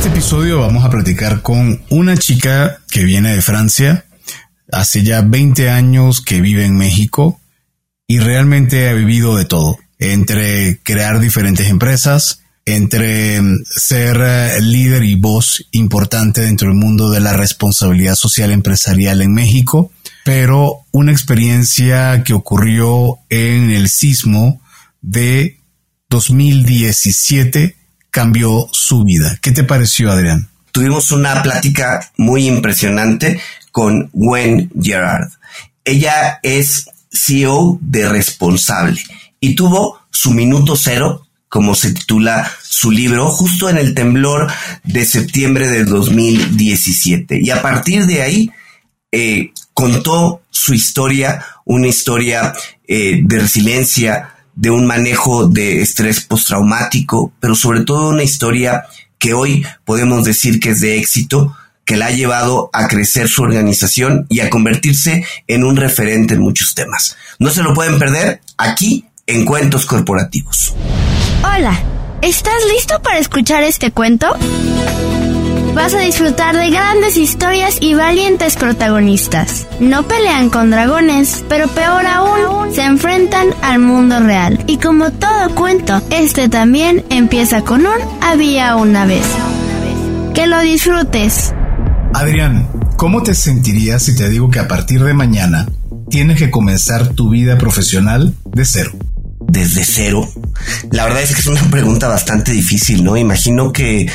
este episodio vamos a platicar con una chica que viene de Francia, hace ya 20 años que vive en México y realmente ha vivido de todo, entre crear diferentes empresas, entre mm, ser eh, líder y voz importante dentro del mundo de la responsabilidad social empresarial en México, pero una experiencia que ocurrió en el sismo de 2017 cambió su vida. ¿Qué te pareció, Adrián? Tuvimos una plática muy impresionante con Gwen Gerard. Ella es CEO de Responsable y tuvo su minuto cero, como se titula su libro, justo en el temblor de septiembre de 2017. Y a partir de ahí eh, contó su historia, una historia eh, de resiliencia, de un manejo de estrés postraumático, pero sobre todo una historia que hoy podemos decir que es de éxito, que la ha llevado a crecer su organización y a convertirse en un referente en muchos temas. No se lo pueden perder aquí en Cuentos Corporativos. Hola, ¿estás listo para escuchar este cuento? Vas a disfrutar de grandes historias y valientes protagonistas. No pelean con dragones, pero peor aún, se enfrentan al mundo real. Y como todo cuento, este también empieza con un había una vez. Que lo disfrutes. Adrián, ¿cómo te sentirías si te digo que a partir de mañana tienes que comenzar tu vida profesional de cero? desde cero? La verdad es que es una pregunta bastante difícil, ¿no? Imagino que,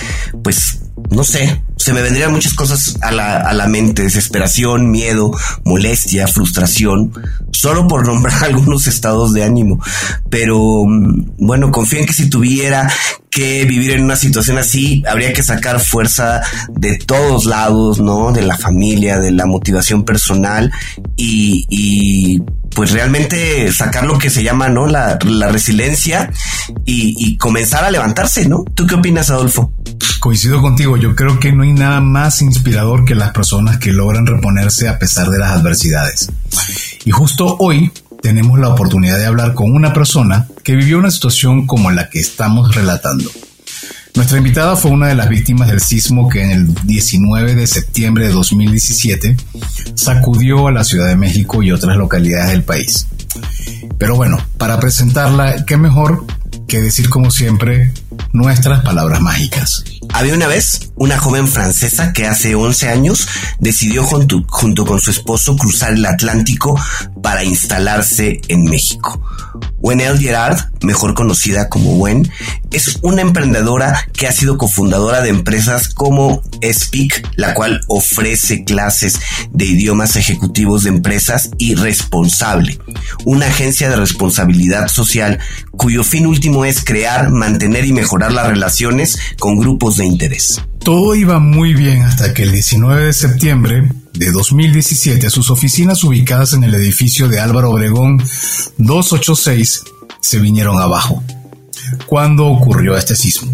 pues, no sé, se me vendrían muchas cosas a la, a la mente, desesperación, miedo, molestia, frustración, solo por nombrar algunos estados de ánimo. Pero mm, bueno, confío en que si tuviera que vivir en una situación así, habría que sacar fuerza de todos lados, ¿no? De la familia, de la motivación personal y, y pues realmente sacar lo que se llama, ¿no? La, la resiliencia y, comenzar a levantarse, ¿no? ¿Tú qué opinas, Adolfo? Coincido contigo, yo creo que no hay nada más inspirador que las personas que logran reponerse a pesar de las adversidades. Y justo hoy tenemos la oportunidad de hablar con una persona que vivió una situación como la que estamos relatando. Nuestra invitada fue una de las víctimas del sismo que en el 19 de septiembre de 2017 sacudió a la Ciudad de México y otras localidades del país. Pero bueno, para presentarla, qué mejor que decir como siempre nuestras palabras mágicas. Había una vez una joven francesa que hace 11 años decidió junto, junto, con su esposo cruzar el Atlántico para instalarse en México. Wenel Gerard, mejor conocida como Wen, es una emprendedora que ha sido cofundadora de empresas como Speak, la cual ofrece clases de idiomas ejecutivos de empresas, y Responsable, una agencia de responsabilidad social cuyo fin último es crear, mantener y mejorar las relaciones con grupos de interés. Todo iba muy bien hasta que el 19 de septiembre de 2017 sus oficinas ubicadas en el edificio de Álvaro Obregón 286 se vinieron abajo. ¿Cuándo ocurrió este sismo?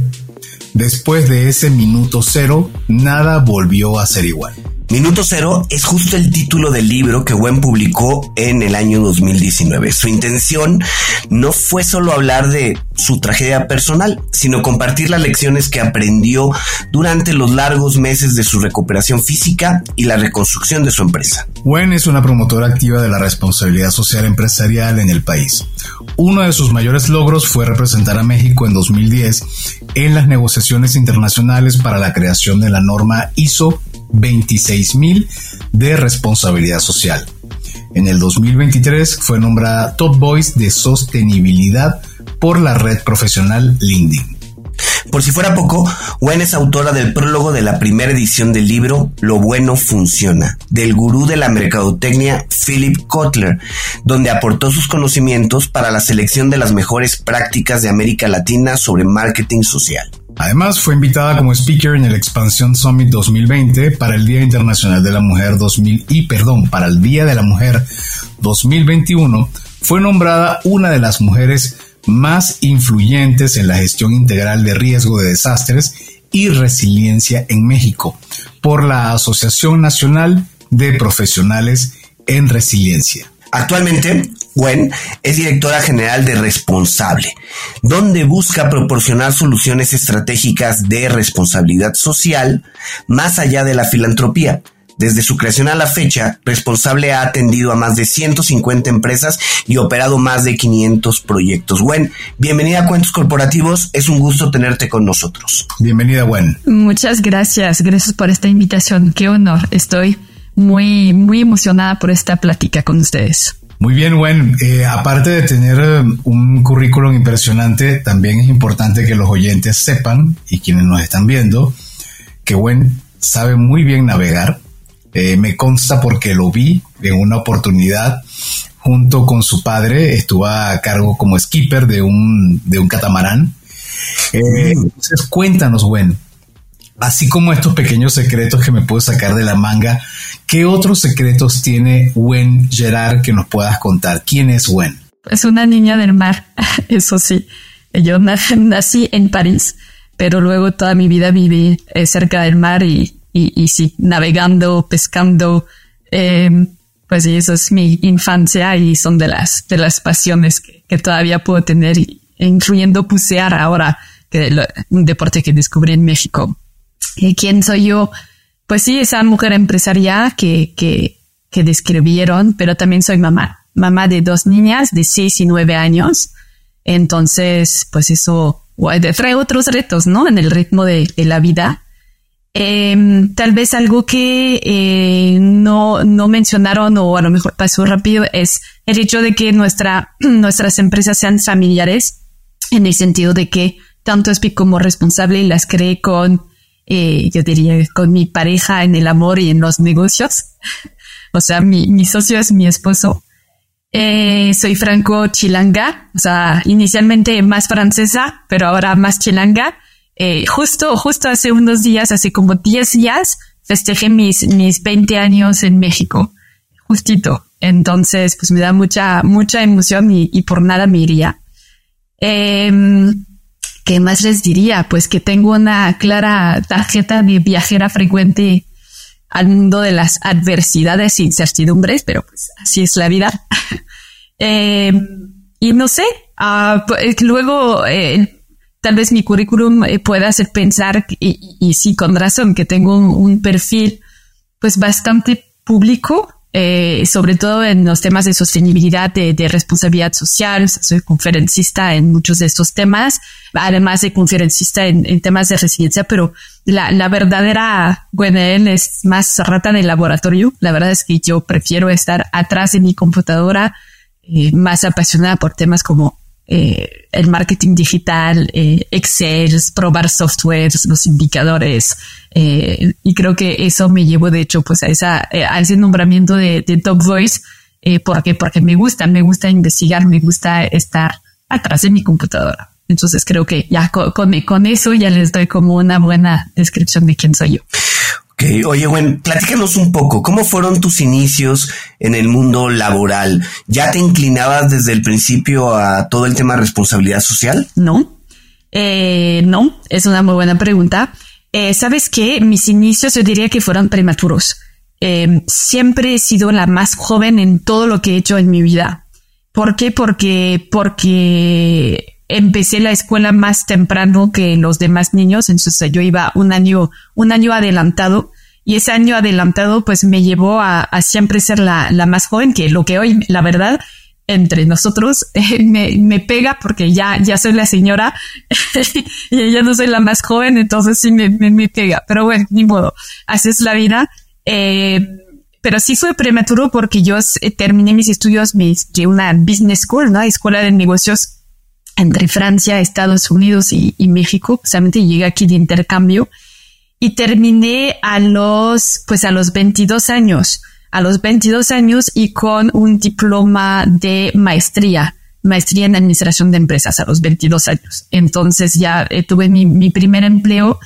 Después de ese minuto cero, nada volvió a ser igual. Minuto Cero es justo el título del libro que Gwen publicó en el año 2019. Su intención no fue solo hablar de su tragedia personal, sino compartir las lecciones que aprendió durante los largos meses de su recuperación física y la reconstrucción de su empresa. Gwen es una promotora activa de la responsabilidad social empresarial en el país. Uno de sus mayores logros fue representar a México en 2010 en las negociaciones internacionales para la creación de la norma ISO 26.000 de responsabilidad social. En el 2023 fue nombrada Top Voice de Sostenibilidad por la red profesional LinkedIn. Por si fuera poco, Wen es autora del prólogo de la primera edición del libro Lo bueno funciona, del gurú de la mercadotecnia Philip Kotler, donde aportó sus conocimientos para la selección de las mejores prácticas de América Latina sobre marketing social. Además, fue invitada como speaker en el Expansión Summit 2020 para el Día Internacional de la Mujer 2000 y perdón, para el Día de la Mujer 2021, fue nombrada una de las mujeres más influyentes en la gestión integral de riesgo de desastres y resiliencia en México por la Asociación Nacional de Profesionales en Resiliencia. Actualmente, Gwen es directora general de Responsable, donde busca proporcionar soluciones estratégicas de responsabilidad social más allá de la filantropía. Desde su creación a la fecha, Responsable ha atendido a más de 150 empresas y operado más de 500 proyectos. Gwen, bienvenida a Cuentos Corporativos. Es un gusto tenerte con nosotros. Bienvenida, Gwen. Muchas gracias. Gracias por esta invitación. Qué honor. Estoy muy, muy emocionada por esta plática con ustedes. Muy bien, Gwen. Eh, aparte de tener eh, un currículum impresionante, también es importante que los oyentes sepan y quienes nos están viendo que Gwen sabe muy bien navegar. Eh, me consta porque lo vi en una oportunidad junto con su padre. Estuvo a cargo como skipper de un, de un catamarán. entonces, cuéntanos, Gwen, así como estos pequeños secretos que me puedo sacar de la manga, ¿qué otros secretos tiene Gwen Gerard que nos puedas contar? ¿Quién es Gwen? Es una niña del mar, eso sí. Yo nací en París, pero luego toda mi vida viví eh, cerca del mar y, y, sí, navegando, pescando. Em, pues eso es mi infancia y son de las, de las pasiones que, todavía puedo tener, incluyendo pusear ahora, que es un deporte que descubrí en México. ¿Quién soy yo? Pues sí, esa mujer empresaria que, que, que describieron, pero también soy mamá, mamá de dos niñas de seis y nueve años. Entonces, pues eso trae otros retos, ¿no? En el ritmo de, la vida. Em, tal vez algo que eh, no, no mencionaron o a lo mejor pasó rápido es el hecho de que nuestra, nuestras empresas sean familiares en el sentido de que tanto ESPI como responsable las cree con eh, yo diría, con mi pareja en el amor y en los negocios. o sea, mi, mi socio es mi esposo. Eh, soy franco chilanga, o sea, inicialmente más francesa, pero ahora más chilanga. Eh, justo, justo hace unos días, hace como 10 días, festejé mis, mis 20 años en México. Justito. Entonces, pues me da mucha, mucha emoción y, y por nada me iría. Eh, ¿Qué más les diría? Pues que tengo una clara tarjeta de viajera frecuente al mundo de las adversidades e incertidumbres, pero pues así es la vida. eh, y no sé, uh, luego eh, tal vez mi currículum eh, pueda hacer pensar, y, y, sí, con razón, que tengo un, perfil pues bastante público eh, sobre todo en los temas de sostenibilidad, de, responsabilidad social. Soy conferencista en muchos de estos temas, además de conferencista en, temas de resiliencia, pero la, la verdadera Gwenel es más rata de laboratorio. La verdad es que yo prefiero estar atrás de mi computadora, eh, más apasionada por temas como eh, el marketing digital, eh, Excel, probar softwares, los indicadores. Eh, y creo que eso me llevó, de hecho, pues a, esa, eh, a ese nombramiento de, Top Voice, eh, porque, porque me gusta, me gusta investigar, me gusta estar atrás de mi computadora. Entonces creo que ya con, con eso ya les doy como una buena descripción de quién soy yo. Oye, bueno, platícanos un poco, ¿cómo fueron tus inicios en el mundo laboral? ¿Ya te inclinabas desde el principio a todo el tema de responsabilidad social? No, eh, no, es una muy buena pregunta. Eh, Sabes que mis inicios yo diría que fueron prematuros. Eh, siempre he sido la más joven en todo lo que he hecho en mi vida. ¿Por qué? Porque, porque empecé la escuela más temprano que los demás niños, entonces yo iba un año, un año adelantado y ese año adelantado pues me llevó a, siempre ser la, la, más joven, que lo que hoy, la verdad, entre nosotros me, me, pega porque ya, ya soy la señora y ya no soy la más joven, entonces sí me, me, pega, pero bueno, ni modo, así es la vida. Eh, pero sí fue prematuro porque yo terminé mis estudios de una business school, ¿no? Escuela de negocios entre Francia, Estados Unidos y, México. Justamente llegué aquí de intercambio y terminé a los, pues a los 22 años, a los 22 años y con un diploma de maestría, maestría en administración de empresas a los 22 años. Entonces ya eh, tuve mi, mi primer empleo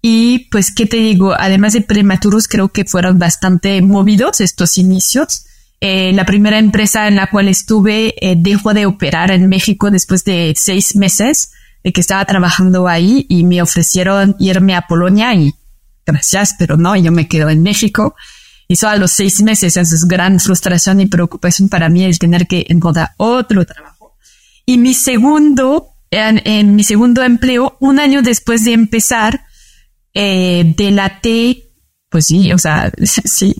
y pues, ¿qué te digo? Además de prematuros, creo que fueron bastante movidos estos inicios eh, la primera empresa en la cual estuve eh, dejó de operar en México después de seis meses de que estaba trabajando ahí y me ofrecieron irme a Polonia y gracias, pero no, yo me quedo en México. Eso a los seis meses es gran frustración y preocupación para mí el tener que encontrar otro trabajo. Y mi segundo, en, mi segundo empleo, un año después de empezar, eh, delaté pues sí, o sea, sí,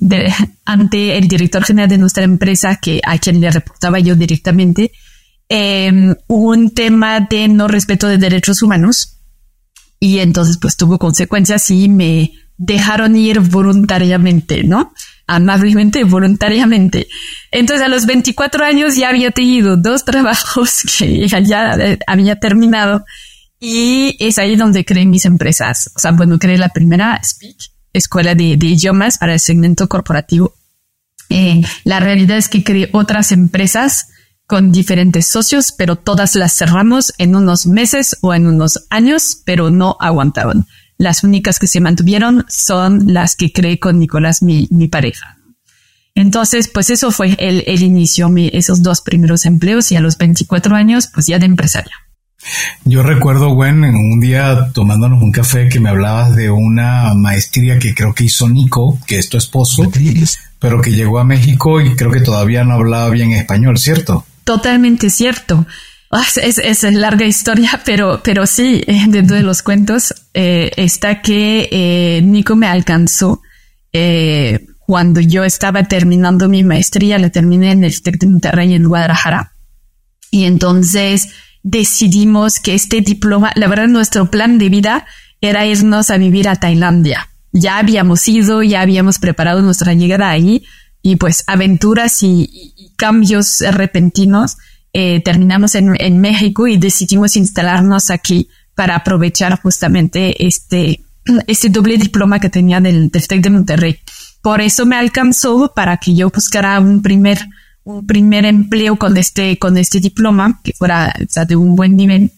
ante el director general de nuestra empresa, que a quien le reportaba yo directamente, eh, un tema de no respeto de derechos humanos. Y entonces, pues tuvo consecuencias y me dejaron ir voluntariamente, ¿no? Amablemente, voluntariamente. Entonces, a los 24 años ya había tenido dos trabajos que ya eh, había terminado. Y es ahí donde creé mis empresas. O sea, bueno, creé la primera Speech escuela de, idiomas para el segmento corporativo. Eh, la realidad es que creé otras empresas con diferentes socios, pero todas las cerramos en unos meses o en unos años, pero no aguantaban. Las únicas que se mantuvieron son las que creé con Nicolás, mi, pareja. Entonces, pues eso fue el, el inicio, esos dos primeros empleos y a los 24 años, pues ya de empresaria. Yo recuerdo, Gwen, en un día tomándonos un café que me hablabas de una maestría que creo que hizo Nico, que es tu esposo, pero que llegó a México y creo que todavía no hablaba bien español, ¿cierto? Totalmente cierto. Ah, es, es, larga historia, pero, pero sí, eh, dentro de los cuentos eh, está que eh, Nico me alcanzó cuando yo estaba terminando mi maestría, la terminé en el TEC de Monterrey en Guadalajara. Y entonces decidimos que este diploma, la verdad, nuestro plan de vida era irnos a vivir a Tailandia. Ya habíamos ido, ya habíamos preparado nuestra llegada ahí y pues aventuras y, cambios repentinos. Eh, terminamos en, México y decidimos instalarnos aquí para aprovechar justamente este, este doble diploma que tenía del, del de Monterrey. Por eso me alcanzó para que yo buscara un primer un primer empleo con este, con este diploma, que fuera de un buen nivel,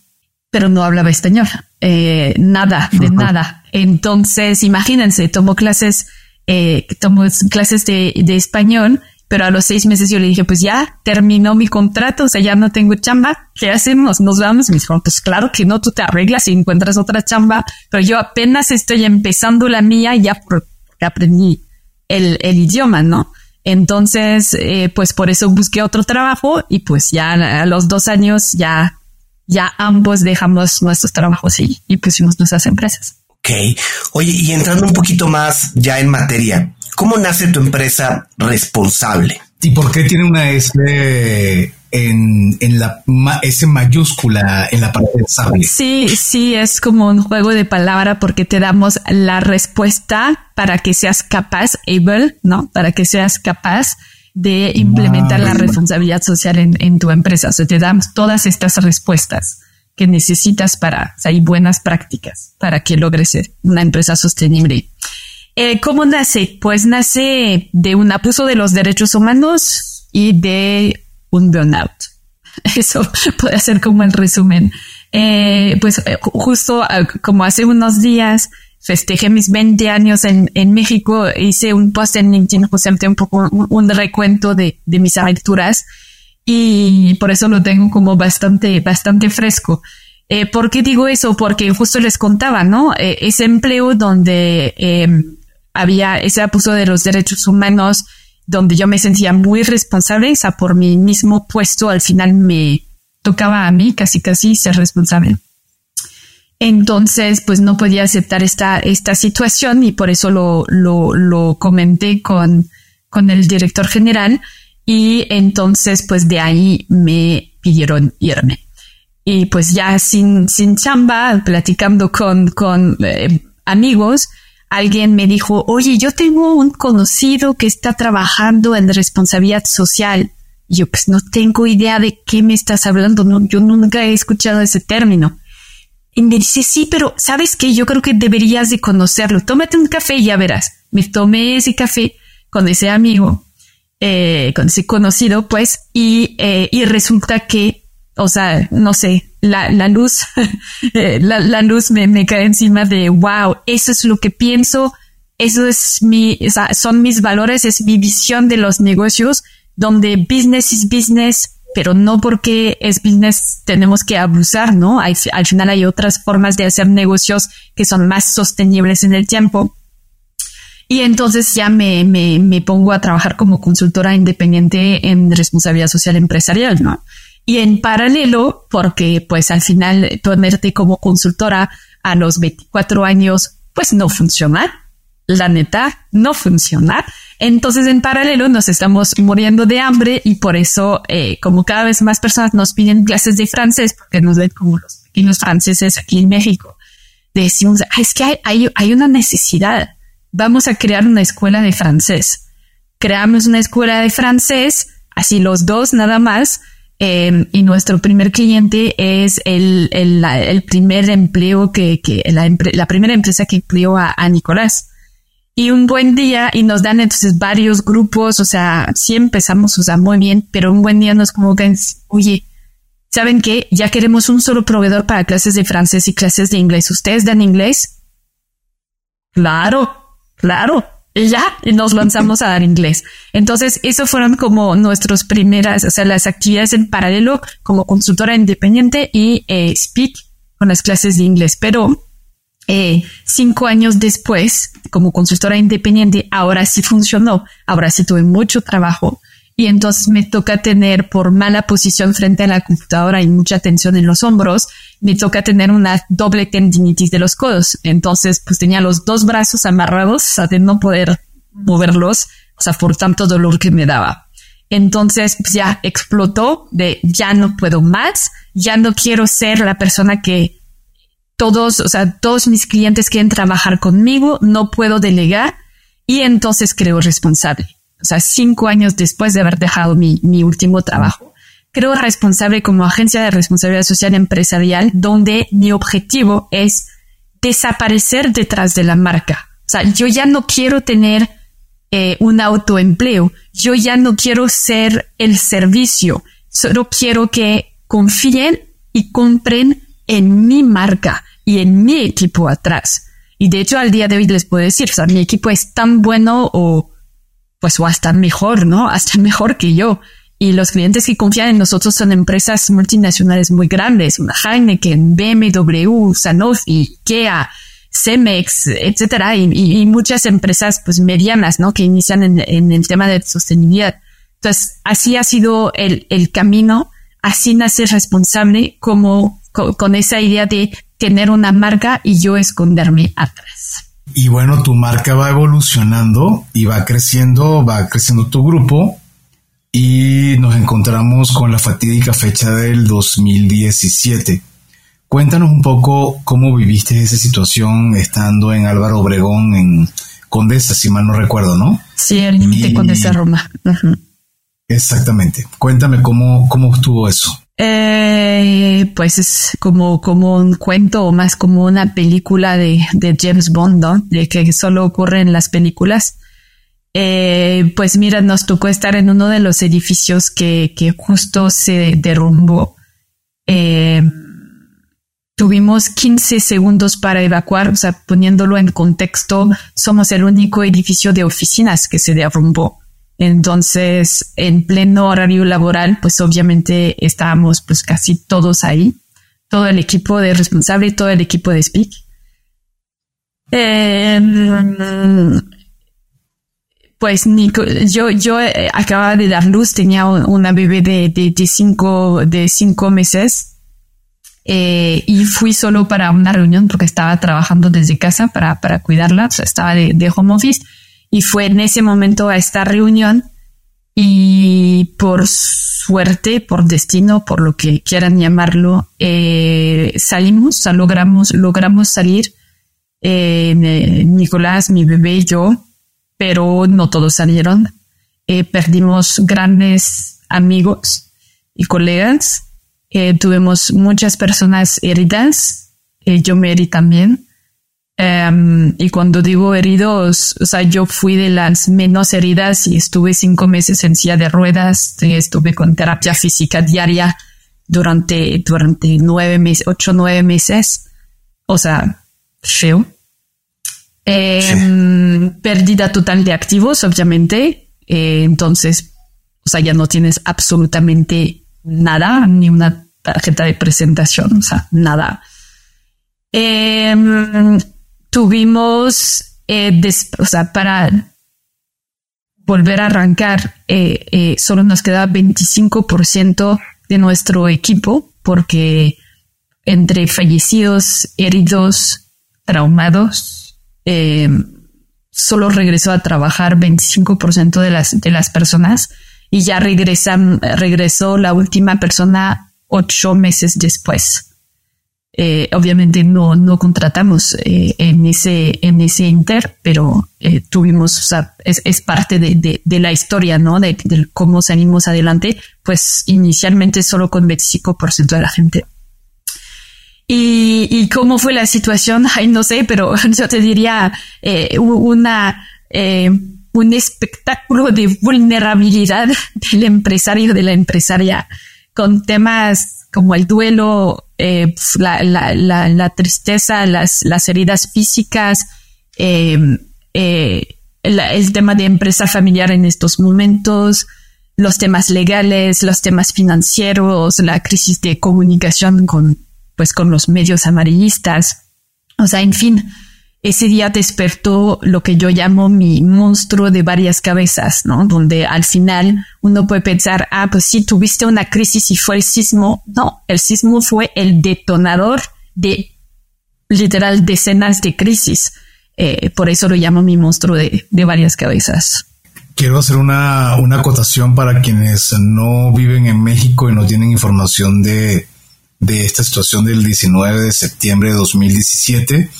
pero no hablaba español, eh, nada, de nada. Entonces, imagínense, tomó clases, eh, tomó clases de, de español, pero a los seis meses yo le dije, pues ya terminó mi contrato, o sea, ya no tengo chamba, ¿qué hacemos? Nos vamos. Y me dijo, pues claro que no, tú te arreglas y encuentras otra chamba, pero yo apenas estoy empezando la mía ya porque aprendí el, el idioma, ¿no? Entonces, eh, pues por eso busqué otro trabajo y pues ya a los dos años ya, ya ambos dejamos nuestros trabajos y, y pusimos nuestras empresas. Ok. Oye, y entrando un poquito más ya en materia, ¿cómo nace tu empresa responsable? ¿Y por qué tiene una S en, en la S mayúscula en la parte de sable. Sí, sí, es como un juego de palabra porque te damos la respuesta para que seas capaz, able, ¿no? Para que seas capaz de implementar la responsabilidad social en, en, tu empresa. O sea, te damos todas estas respuestas que necesitas para, o sea, hay buenas prácticas para que logres ser una empresa sostenible. Eh, ¿Cómo nace? Pues nace de un abuso de los derechos humanos y de un burnout. Eso puede ser como el resumen. Eh, pues eh, justo eh, como hace unos días festejé mis 20 años en, en México, hice un post en LinkedIn justamente un poco un, recuento de, de, mis aventuras y por eso lo tengo como bastante, bastante fresco. Eh, ¿Por qué digo eso? Porque justo les contaba, ¿no? ese empleo donde había ese abuso de los derechos humanos, donde yo me sentía muy responsable, o sea, por mi mismo puesto, al final me tocaba a mí casi casi ser responsable. Entonces, pues no podía aceptar esta, esta situación y por eso lo, lo, comenté con, con el director general y entonces, pues de ahí me pidieron irme. Y pues ya sin, sin chamba, platicando con, con eh, amigos, alguien me dijo, oye, yo tengo un conocido que está trabajando en responsabilidad social. Y yo pues no tengo idea de qué me estás hablando, no, yo nunca he escuchado ese término. Y me dice, sí, pero sabes que yo creo que deberías de conocerlo. Tómate un café y ya verás. Me tomé ese café con ese amigo, eh, con ese conocido, pues, y, eh, y resulta que, o sea, no sé, la, la luz, eh, la, la, luz me, me, cae encima de, wow, eso es lo que pienso, eso es mi, son mis valores, es mi visión de los negocios, donde business is business, pero no porque es business tenemos que abusar, ¿no? Al, al final hay otras formas de hacer negocios que son más sostenibles en el tiempo. Y entonces ya me, me, me pongo a trabajar como consultora independiente en responsabilidad social empresarial, ¿no? Y en paralelo, porque pues al final ponerte como consultora a los 24 años, pues no funciona. La neta, no funciona. Entonces, en paralelo, nos estamos muriendo de hambre y por eso, eh, como cada vez más personas nos piden clases de francés, porque nos ven como los pequeños franceses aquí en México, decimos, es que hay, hay, hay una necesidad. Vamos a crear una escuela de francés. Creamos una escuela de francés, así los dos nada más, Em, y nuestro primer cliente es el, el, el primer empleo que, que la, la, primera empresa que empleó a, a, Nicolás. Y un buen día, y nos dan entonces varios grupos, o sea, sí empezamos, o sea, muy bien, pero un buen día nos que, oye, ¿saben qué? Ya queremos un solo proveedor para clases de francés y clases de inglés. ¿Ustedes dan inglés? Claro, claro ya, y nos lanzamos a dar inglés. Entonces, eso fueron como nuestras primeras, o sea, las actividades en paralelo como consultora independiente y eh, Speak con las clases de inglés. Pero eh, cinco años después, como consultora independiente, ahora sí funcionó, ahora sí tuve mucho trabajo y entonces me toca tener por mala posición frente a la computadora y mucha tensión en los hombros, me toca tener una doble tendinitis de los codos. Entonces, pues tenía los dos brazos amarrados, o sea, de no poder moverlos, o sea, por tanto dolor que me daba. Entonces, pues ya explotó de ya no puedo más, ya no quiero ser la persona que todos, o sea, todos mis clientes quieren trabajar conmigo, no puedo delegar y entonces creo responsable o sea, cinco años después de haber dejado mi, mi último trabajo, creo responsable como agencia de responsabilidad social empresarial, donde mi objetivo es desaparecer detrás de la marca. O sea, yo ya no quiero tener eh, un autoempleo, yo ya no quiero ser el servicio, solo quiero que confíen y compren en mi marca y en mi equipo atrás. Y de hecho, al día de hoy les puedo decir, o sea, mi equipo es tan bueno o pues o hasta mejor, ¿no? Hasta mejor que yo. Y los clientes que confían en nosotros son empresas multinacionales muy grandes, una Heineken, BMW, Sanofi, Ikea, Cemex, etcétera, y, muchas empresas pues medianas, ¿no? Que inician en, el tema de sostenibilidad. Entonces, así ha sido el, el camino, así nace responsable como con esa idea de tener una marca y yo esconderme atrás. Y bueno, tu marca va evolucionando y va creciendo, va creciendo tu grupo y nos encontramos con la fatídica fecha del 2017. Cuéntanos un poco cómo viviste esa situación estando en Álvaro Obregón, en Condesa, si mal no recuerdo, ¿no? Sí, el límite Condesa Roma. Exactamente. Cuéntame cómo, cómo estuvo eso. Eh, pues es como, como un cuento o más como una película de, de James Bond, ¿no? De que solo ocurre en las películas. Eh, pues mira, nos tocó estar en uno de los edificios que, que justo se derrumbó. Eh, tuvimos 15 segundos para evacuar, o sea, poniéndolo en contexto, somos el único edificio de oficinas que se derrumbó. Entonces, en pleno horario laboral, pues obviamente estábamos pues casi todos ahí, todo el equipo de responsable y todo el equipo de Speak. Em, pues Nico, yo, yo eh, acababa de dar luz, tenía una bebé de, de, cinco, de cinco meses eh, y fui solo para una reunión porque estaba trabajando desde casa para, para cuidarla, o sea, estaba de, de home office y fue en ese momento a esta reunión y por suerte, por destino, por lo que quieran llamarlo, eh, salimos, logramos, logramos salir. Eh, Nicolás, mi bebé y yo, pero no todos salieron. Eh, perdimos grandes amigos y colegas. tuvimos muchas personas heridas. yo me herí también. Em, y cuando digo heridos, o sea, yo fui de las menos heridas y estuve cinco meses en silla de ruedas, estuve con terapia física diaria durante, durante nueve meses, ocho, nueve meses. O sea, feo. Em, pérdida total de activos, obviamente. Eh, entonces, o sea, ya no tienes absolutamente nada, ni una tarjeta de presentación, o sea, nada. Eh, tuvimos eh, o sea, para volver a arrancar, eh, eh, solo nos queda 25% de nuestro equipo porque entre fallecidos, heridos, traumados, eh, solo regresó a trabajar 25% de las, de las personas y ya regresó la última persona ocho meses después. Eh, obviamente no, no contratamos eh, en ese en ese inter, pero tuvimos, o sea, es, es parte de, de, de, la historia, ¿no? De, de, cómo salimos adelante, pues inicialmente solo con 25% de la gente. Y, y cómo fue la situación, ay, no sé, pero yo te diría una un espectáculo de vulnerabilidad del empresario, de la empresaria, con temas como el duelo, eh, la, la, la, tristeza, las, las heridas físicas, eh, eh, el, el, tema de empresa familiar en estos momentos, los temas legales, los temas financieros, la crisis de comunicación con, pues, con los medios amarillistas. O sea, en fin, ese día despertó lo que yo llamo mi monstruo de varias cabezas, ¿no? Donde al final uno puede pensar, ah, pues sí, tuviste una crisis y fue el sismo. No, el sismo fue el detonador de literal decenas de crisis. Eh, por eso lo llamo mi monstruo de, de varias cabezas. Quiero hacer una, una acotación para quienes no viven en México y no tienen información de, de esta situación del 19 de septiembre de 2017.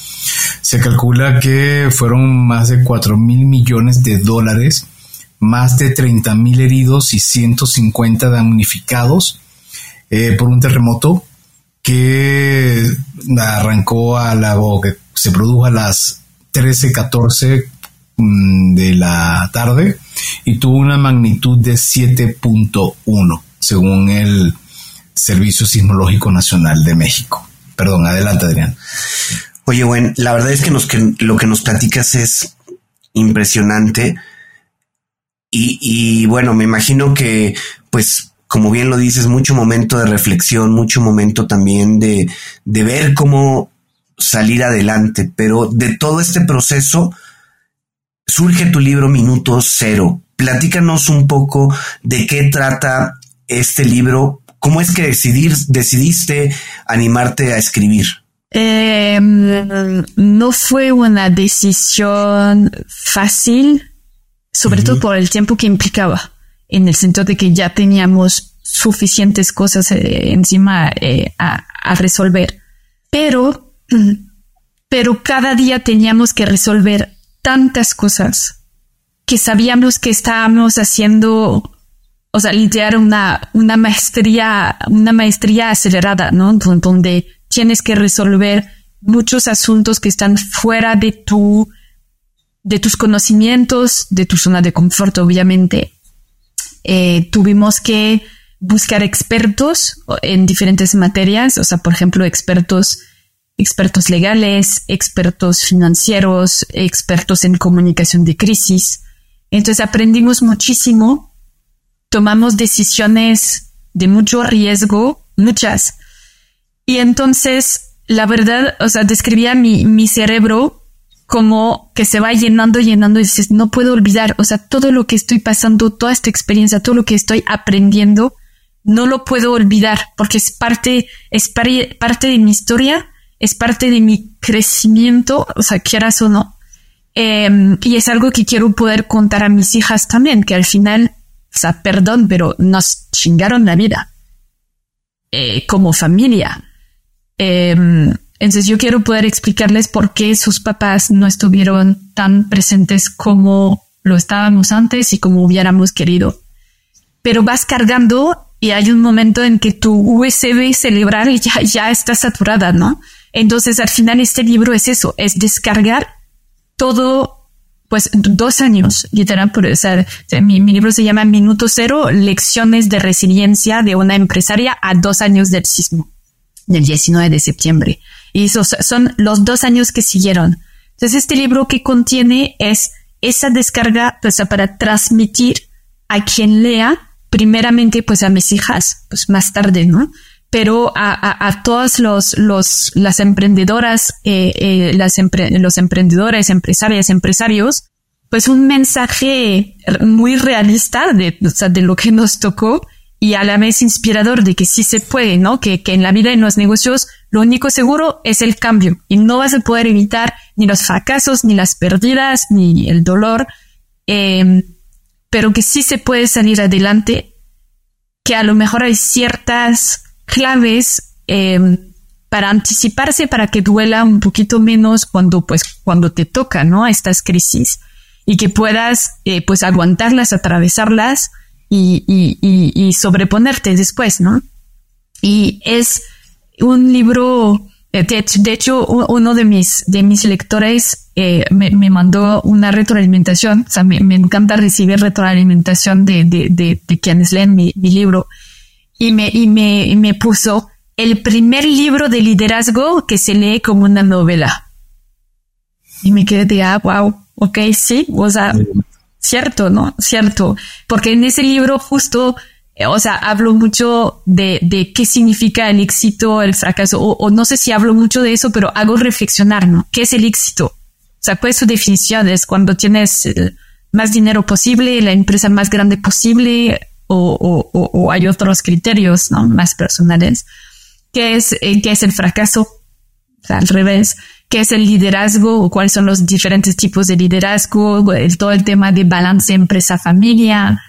Se calcula que fueron más de 4 mil millones de dólares, más de 30 mil heridos y 150 damnificados eh, por un terremoto que arrancó a la o que se produjo a las 13:14 mm, de la tarde y tuvo una magnitud de 7.1 según el Servicio Sismológico Nacional de México. Perdón, adelante Adrián. Oye, bueno, la verdad es que, lo que nos platicas es impresionante. Y, y, bueno, me imagino que, pues, como bien lo dices, mucho momento de reflexión, mucho momento también de, de ver cómo salir adelante. Pero de todo este proceso surge tu libro Minuto Cero. Platícanos un poco de qué trata este libro ¿Cómo es que decidir, decidiste animarte a escribir? Eh, no fue una decisión fácil, sobre uh -huh. todo por el tiempo que implicaba, en el sentido de que ya teníamos suficientes cosas eh, encima eh, a, a, resolver. Pero, pero cada día teníamos que resolver tantas cosas que sabíamos que estábamos haciendo o sea, literal una, una maestría, una maestría acelerada, ¿no? Donde tienes que resolver muchos asuntos que están fuera de tu, de tus conocimientos, de tu zona de confort, obviamente. Eh, tuvimos que buscar expertos en diferentes materias, o sea, por ejemplo, expertos, expertos legales, expertos financieros, expertos en comunicación de crisis. Entonces aprendimos muchísimo tomamos decisiones de mucho riesgo, muchas. Y entonces, la verdad, o sea, describía mi, mi cerebro como que se va llenando, llenando y dices, no puedo olvidar, o sea, todo lo que estoy pasando, toda esta experiencia, todo lo que estoy aprendiendo, no lo puedo olvidar porque es parte, es parte de mi historia, es parte de mi crecimiento, o sea, quieras o no. Eh, y es algo que quiero poder contar a mis hijas también, que al final o sea, perdón, pero nos chingaron la vida eh, como familia. Eh, entonces yo quiero poder explicarles por qué sus papás no estuvieron tan presentes como lo estábamos antes y como hubiéramos querido. Pero vas cargando y hay un momento en que tu USB cerebral ya, ya está saturada, ¿no? Entonces al final este libro es eso, es descargar todo pues dos años, literal, por, o sea, mi, mi, libro se llama Minuto Cero, Lecciones de Resiliencia de una empresaria a dos años del sismo, del 19 de septiembre. Y esos son los dos años que siguieron. Entonces, este libro que contiene es esa descarga, pues, para transmitir a quien lea, primeramente, pues, a mis hijas, pues, más tarde, ¿no? Pero a, todas los, los, las emprendedoras, eh, eh, las los emprendedores, empresarias, empresarios, pues un mensaje muy realista de, de lo que nos tocó y a la vez inspirador de que sí se puede, ¿no? Que, que en la vida en los negocios lo único seguro es el cambio y no vas a poder evitar ni los fracasos, ni las pérdidas, ni el dolor, eh, pero que sí se puede salir adelante, que a lo mejor hay ciertas claves em, para anticiparse, para que duela un poquito menos cuando, pues, cuando te toca, ¿no? Estas crisis y que puedas, eh, pues, aguantarlas, atravesarlas y, y, y, sobreponerte después, ¿no? Y es un libro, eh, de, hecho, uno de mis, de mis lectores eh, me, me, mandó una retroalimentación, o sea, me, me encanta recibir retroalimentación de, de, de, de quienes leen mi, mi libro y me, y me, y me puso el primer libro de liderazgo que se lee como una novela. Y me quedé de, ah, wow, ok, sí, o sea, cierto, ¿no? Cierto. Porque en ese libro justo, eh, o sea, hablo mucho de, de qué significa el éxito, el fracaso, o, o, no sé si hablo mucho de eso, pero hago reflexionar, ¿no? ¿Qué es el éxito? O sea, ¿cuál es su definición? Es cuando tienes más dinero posible, la empresa más grande posible, o, o, o hay otros criterios ¿no? más personales. ¿Qué es, eh, qué es el fracaso? O sea, al revés. ¿Qué es el liderazgo? ¿O cuáles son los diferentes tipos de liderazgo? El, todo el tema de balance empresa-familia.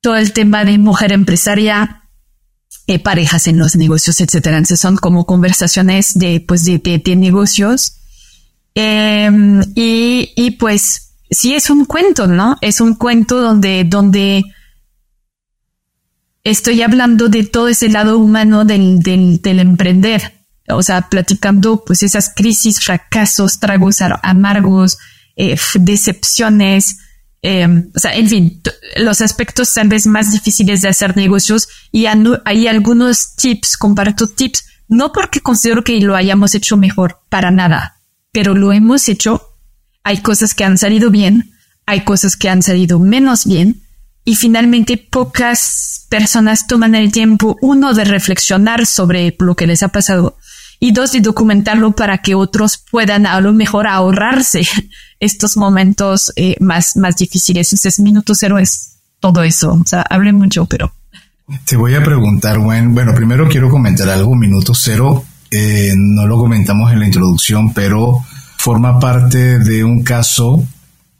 Todo el tema de mujer empresaria. Eh, parejas en los negocios, etcétera. Entonces son como conversaciones de, pues, de, de, negocios. Eh, y, y pues, sí es un cuento, ¿no? Es un cuento donde, donde estoy hablando de todo ese lado humano del, del, emprender. O sea, platicando pues esas crisis, fracasos, tragos amargos, eh, decepciones, eh, o sea, en fin, los aspectos tal vez más difíciles de hacer negocios y hay algunos tips, comparto tips, no porque considero que lo hayamos hecho mejor, para nada, pero lo hemos hecho. Hay cosas que han salido bien, hay cosas que han salido menos bien y finalmente pocas personas toman el tiempo, uno, de reflexionar sobre lo que les ha pasado y dos, de documentarlo para que otros puedan a lo mejor ahorrarse estos momentos eh, más, más difíciles. Entonces, minuto cero es todo eso. O sea, hablé mucho, pero... Te voy a preguntar, Gwen. Bueno, primero quiero comentar algo. Minuto cero, eh, no lo comentamos en la introducción, pero forma parte de un caso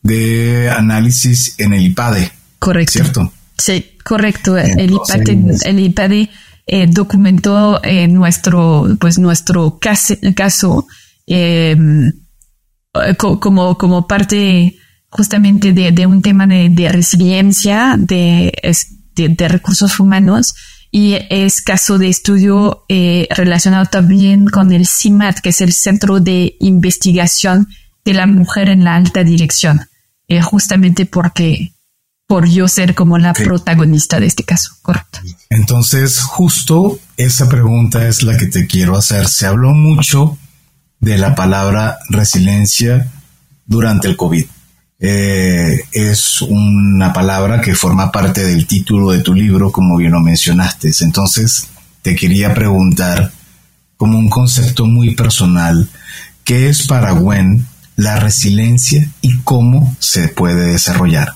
de análisis en el IPADE Correcto. ¿Cierto? Sí, correcto. el IPADE, eh, documentó eh, nuestro, pues nuestro caso, em, como, como parte justamente de, un tema de, resiliencia, de, de, recursos humanos y es caso de estudio eh, relacionado también con el CIMAT, que es el Centro de Investigación de la Mujer en la Alta Dirección, justamente porque por yo ser como la protagonista de este caso, correcto. Entonces, justo esa pregunta es la que te quiero hacer. Se habló mucho de la palabra resiliencia durante el COVID. Eh, es una palabra que forma parte del título de tu libro, como bien lo mencionaste. Entonces, te quería preguntar, como un concepto muy personal, ¿qué es para Gwen la resiliencia y cómo se puede desarrollar?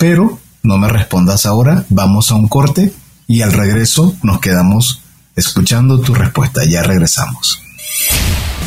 Pero no me respondas ahora, vamos a un corte y al regreso nos quedamos escuchando tu respuesta. Ya regresamos.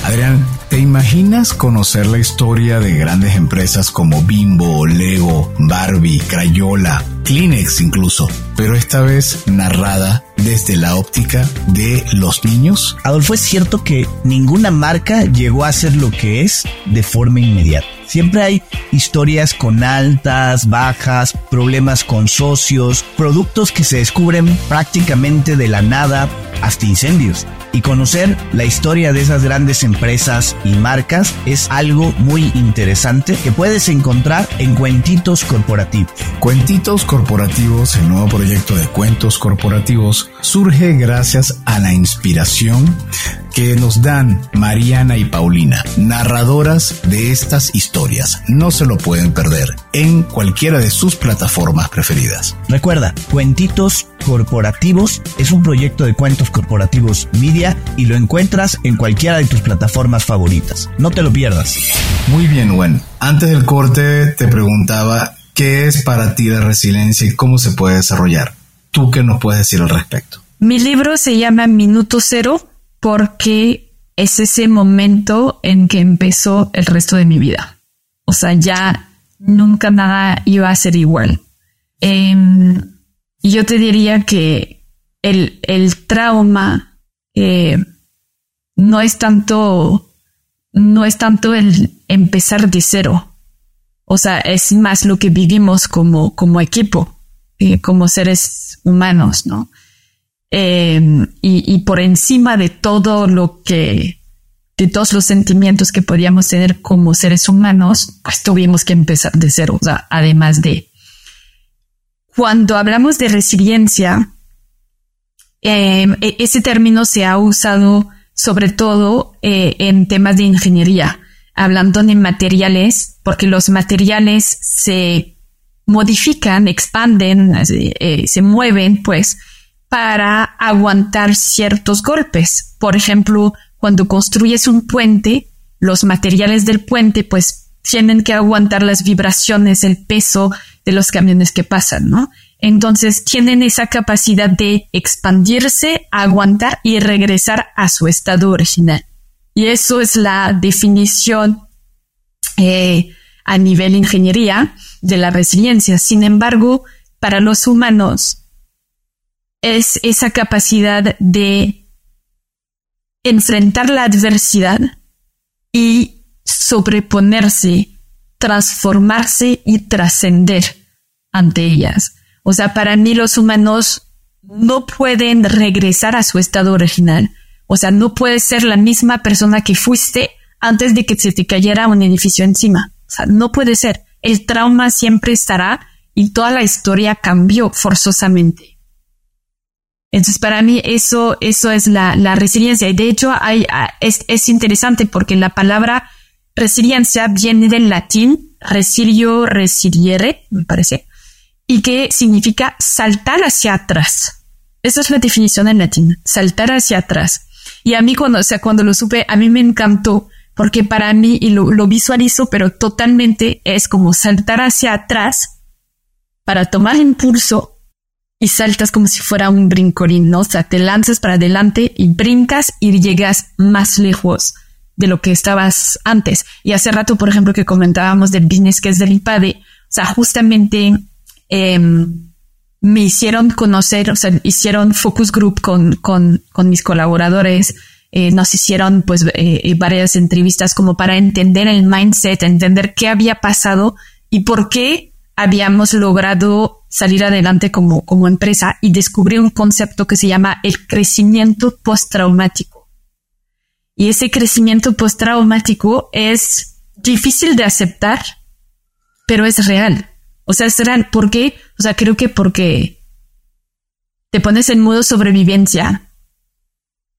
Adrián, ¿te imaginas conocer la historia de grandes empresas como Bimbo, Lego, Barbie, Crayola, Kleenex incluso, pero esta vez narrada desde la óptica de los niños? Adolfo, es cierto que ninguna marca llegó a ser lo que es de forma inmediata. Siempre hay historias con altas, bajas, problemas con socios, productos que se descubren prácticamente de la nada, hasta incendios. Y conocer la historia de esas grandes empresas y marcas es algo muy interesante que puedes encontrar en Cuentitos Corporativos. Cuentitos Corporativos, el nuevo proyecto de cuentos corporativos, surge gracias a la inspiración que nos dan Mariana y Paulina, narradoras de estas historias. No se lo pueden perder en cualquiera de sus plataformas preferidas. Recuerda, Cuentitos Corporativos es un proyecto de cuentos corporativos media y lo encuentras en cualquiera de tus plataformas favoritas. No te lo pierdas. Muy bien, Gwen. Antes del corte te preguntaba qué es para ti la resiliencia y cómo se puede desarrollar. ¿Tú qué nos puedes decir al respecto? Mi libro se llama Minuto Cero porque es ese momento en que empezó el resto de mi vida. O sea, ya nunca nada iba a ser igual. Em, yo te diría que el, trauma eh, no es tanto, no es tanto el empezar de cero. O sea, es más lo que vivimos como, como equipo, eh, como seres humanos, ¿no? Em, y, por encima de todo lo que, de todos los sentimientos que podíamos tener como seres humanos, pues tuvimos que empezar de cero, o sea, además de... Cuando hablamos de resiliencia, em, e, ese término se ha usado sobre todo eh, en temas de ingeniería, hablando de materiales, porque los materiales se modifican, expanden, eh, se mueven, pues, para aguantar ciertos golpes. Por ejemplo, cuando construyes un puente, los materiales del puente pues tienen que aguantar las vibraciones, el peso de los camiones que pasan, ¿no? Entonces tienen esa capacidad de expandirse, aguantar y regresar a su estado original. Y eso es la definición eh, a nivel ingeniería de la resiliencia. Sin embargo, para los humanos, es esa capacidad de enfrentar la adversidad y sobreponerse, transformarse y trascender ante ellas. O sea, para mí los humanos no pueden regresar a su estado original. O sea, no puedes ser la misma persona que fuiste antes de que se te cayera un edificio encima. No puede ser. El trauma siempre estará y toda la historia cambió forzosamente. Entonces, para mí eso, eso es la, la resiliencia. Y de hecho, hay, es, es interesante porque la palabra resiliencia viene del latín resilio, resiliere, me parece, y que significa saltar hacia atrás. Esa es la definición en latín, saltar hacia atrás. Y a mí cuando, o sea, cuando lo supe, a mí me encantó porque para mí, y lo, visualizo, pero totalmente es como saltar hacia atrás para tomar impulso y saltas como si fuera un brincolín, ¿no? O sea, te lanzas para adelante y brincas y llegas más lejos de lo que estabas antes. Y hace rato, por ejemplo, que comentábamos del business que es del IPADE, o sea, justamente em, me hicieron conocer, o sea, hicieron focus group con, con mis colaboradores, eh, nos hicieron pues eh, eh, varias entrevistas como para entender el mindset, entender qué había pasado y por qué habíamos logrado salir adelante como, como empresa y descubrí un concepto que se llama el crecimiento postraumático. Y ese crecimiento postraumático es difícil de aceptar, pero es real. O sea, es real. ¿Por qué? O sea, creo que porque te pones en modo sobrevivencia.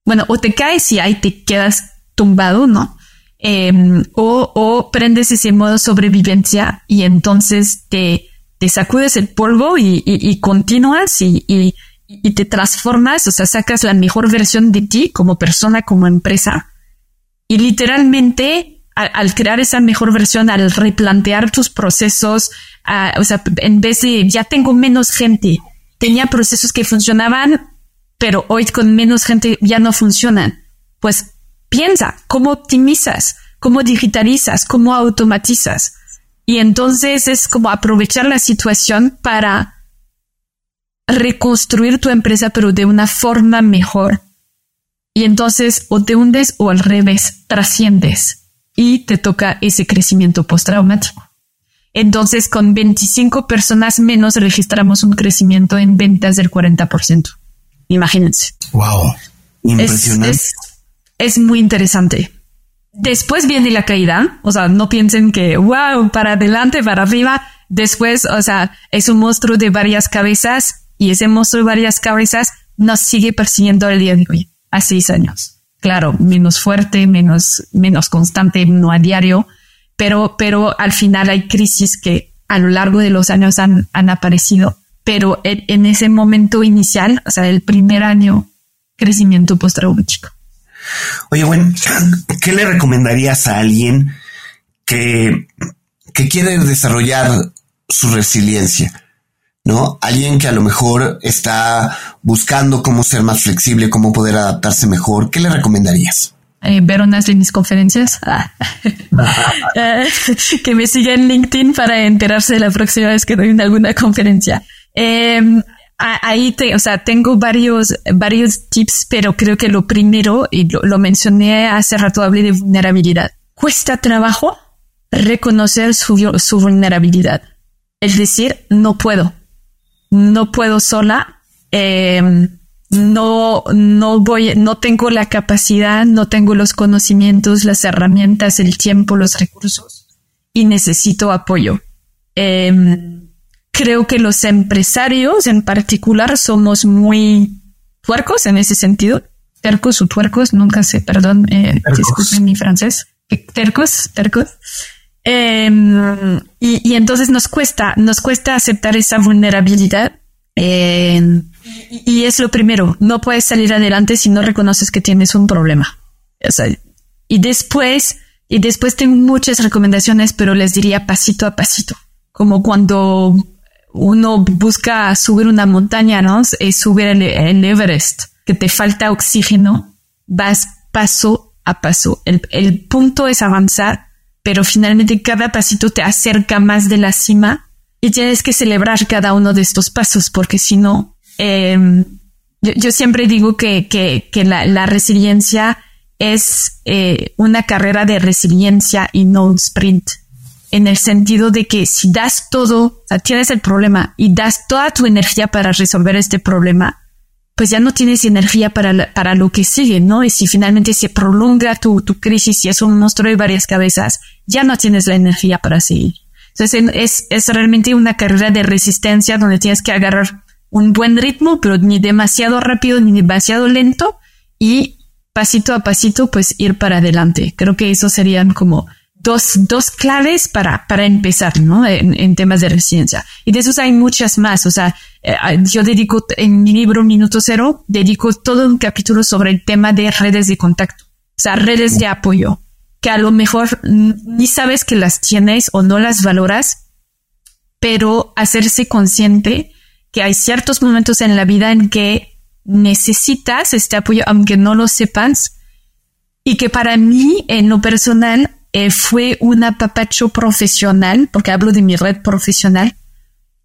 Bueno, o te caes y ahí te quedas tumbado, ¿no? Em, o, o prendes ese modo sobrevivencia y entonces te, te sacudes el polvo y, y, continúas y, y, te transformas, o sea, sacas la mejor versión de ti como persona, como empresa. Y literalmente, al, crear esa mejor versión, al replantear tus procesos, o sea, en vez de ya tengo menos gente, tenía procesos que funcionaban, pero hoy con menos gente ya no funcionan. Pues piensa, ¿cómo optimizas? ¿Cómo digitalizas? ¿Cómo automatizas? Y entonces es como aprovechar la situación para reconstruir tu empresa, pero de una forma mejor. Y entonces o te hundes o al revés, trasciendes y te toca ese crecimiento postraumático. Entonces, con 25 personas menos registramos un crecimiento en ventas del 40%. Imagínense. Wow. Impresionante. Es, muy interesante. Después viene la caída, o sea, no piensen que, wow, para adelante, para arriba. Después, o sea, es un monstruo de varias cabezas y ese monstruo de varias cabezas nos sigue persiguiendo el día de hoy, a seis años. Claro, menos fuerte, menos, menos constante, no a diario, pero, pero al final hay crisis que a lo largo de los años han, han aparecido. Pero en, ese momento inicial, o sea, el primer año, crecimiento postraumático. Oye, bueno, ¿qué le recomendarías a alguien que, que quiere desarrollar su resiliencia? ¿no? Alguien que a lo mejor está buscando cómo ser más flexible, cómo poder adaptarse mejor, ¿qué le recomendarías? Eh, ver unas de mis conferencias, ah. eh, que me siga en LinkedIn para enterarse de la próxima vez que doy alguna conferencia. Em, ahí te, o sea, tengo varios, varios tips, pero creo que lo primero, y lo, mencioné hace rato, hablé de vulnerabilidad. Cuesta trabajo reconocer su, su vulnerabilidad. Es decir, no puedo no puedo sola, em, no, no voy, no tengo la capacidad, no tengo los conocimientos, las herramientas, el tiempo, los recursos y necesito apoyo. Em, creo que los empresarios en particular somos muy tuercos en ese sentido. Tercos o tuercos, nunca sé, perdón, eh, disculpen mi francés. Tercos, tercos. Em, y, entonces nos cuesta, nos cuesta aceptar esa vulnerabilidad. Em, y, es lo primero, no puedes salir adelante si no reconoces que tienes un problema. y después, y después tengo muchas recomendaciones, pero les diría pasito a pasito, como cuando uno busca subir una montaña, ¿no? Es subir el, Everest, que te falta oxígeno, vas paso a paso. El, punto es avanzar pero finalmente cada pasito te acerca más de la cima y tienes que celebrar cada uno de estos pasos porque si no, em, yo, siempre digo que, que, la, resiliencia es eh, una carrera de resiliencia y no un sprint. En el sentido de que si das todo, tienes el problema y das toda tu energía para resolver este problema, pues ya no tienes energía para, para lo que sigue, ¿no? Y si finalmente se prolonga tu, tu crisis y es un monstruo de varias cabezas, ya no tienes la energía para seguir. Entonces es, es realmente una carrera de resistencia donde tienes que agarrar un buen ritmo, pero ni demasiado rápido ni demasiado lento y pasito a pasito pues ir para adelante. Creo que eso serían como dos, dos claves para, para empezar, ¿no? En, temas de resiliencia. Y de esos hay muchas más. O sea, eh, yo dedico en mi libro Minuto Cero, dedico todo un capítulo sobre el tema de redes de contacto. O sea, redes de apoyo, que a lo mejor ni sabes que las tienes o no las valoras, pero hacerse consciente que hay ciertos momentos en la vida en que necesitas este apoyo, aunque no lo sepas, y que para mí, en lo personal, eh, fue un apapacho profesional, porque hablo de mi red profesional,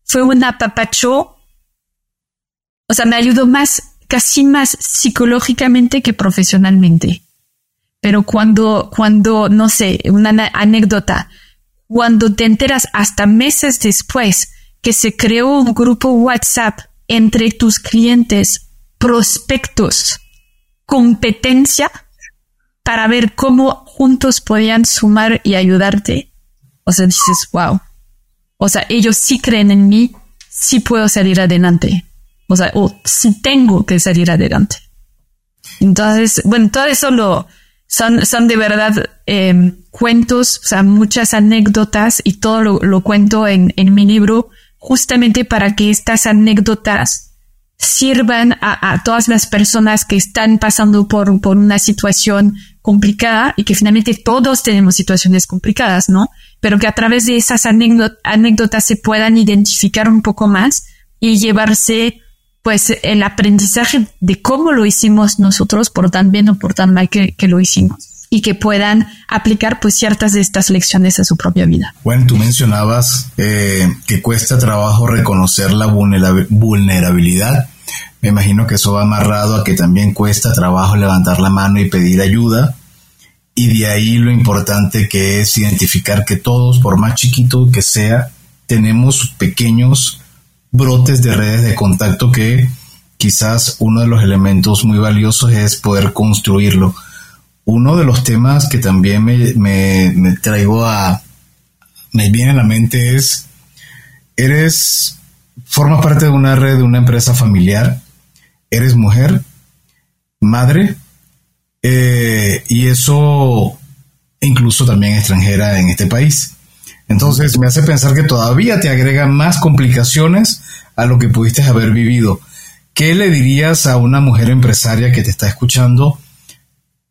fue un apapacho, o sea, me ayudó más, casi más psicológicamente que profesionalmente. Pero cuando, cuando, no sé, una anécdota, cuando te enteras hasta meses después que se creó un grupo WhatsApp entre tus clientes, prospectos, competencia, para ver cómo juntos podían sumar y ayudarte. O sea, dices, wow. O sea, ellos sí creen en mí, sí puedo salir adelante. O sea, o sí tengo que salir adelante. Entonces, bueno, todo eso lo, son, son de verdad em, cuentos, o sea, muchas anécdotas y todo lo, lo cuento en, en mi libro justamente para que estas anécdotas sirvan a, todas las personas que están pasando por, por una situación complicada y que finalmente todos tenemos situaciones complicadas, ¿no? Pero que a través de esas anécdotas se puedan identificar un poco más y llevarse pues el aprendizaje de cómo lo hicimos nosotros por tan bien o por tan mal que, lo hicimos y que puedan aplicar pues ciertas de estas lecciones a su propia vida. Bueno, tú mencionabas eh, que cuesta trabajo reconocer la vulnerabilidad. Me imagino que eso va amarrado a que también cuesta trabajo levantar la mano y pedir ayuda. Y de ahí lo importante que es identificar que todos, por más chiquito que sea, tenemos pequeños brotes de redes de contacto que quizás uno de los elementos muy valiosos es poder construirlo. Uno de los temas que también me, me traigo a, me viene a la mente es, eres, formas parte de una red, de una empresa familiar, eres mujer, madre, eh, y eso incluso también extranjera en este país. Entonces me hace pensar que todavía te agrega más complicaciones a lo que pudiste haber vivido. ¿Qué le dirías a una mujer empresaria que te está escuchando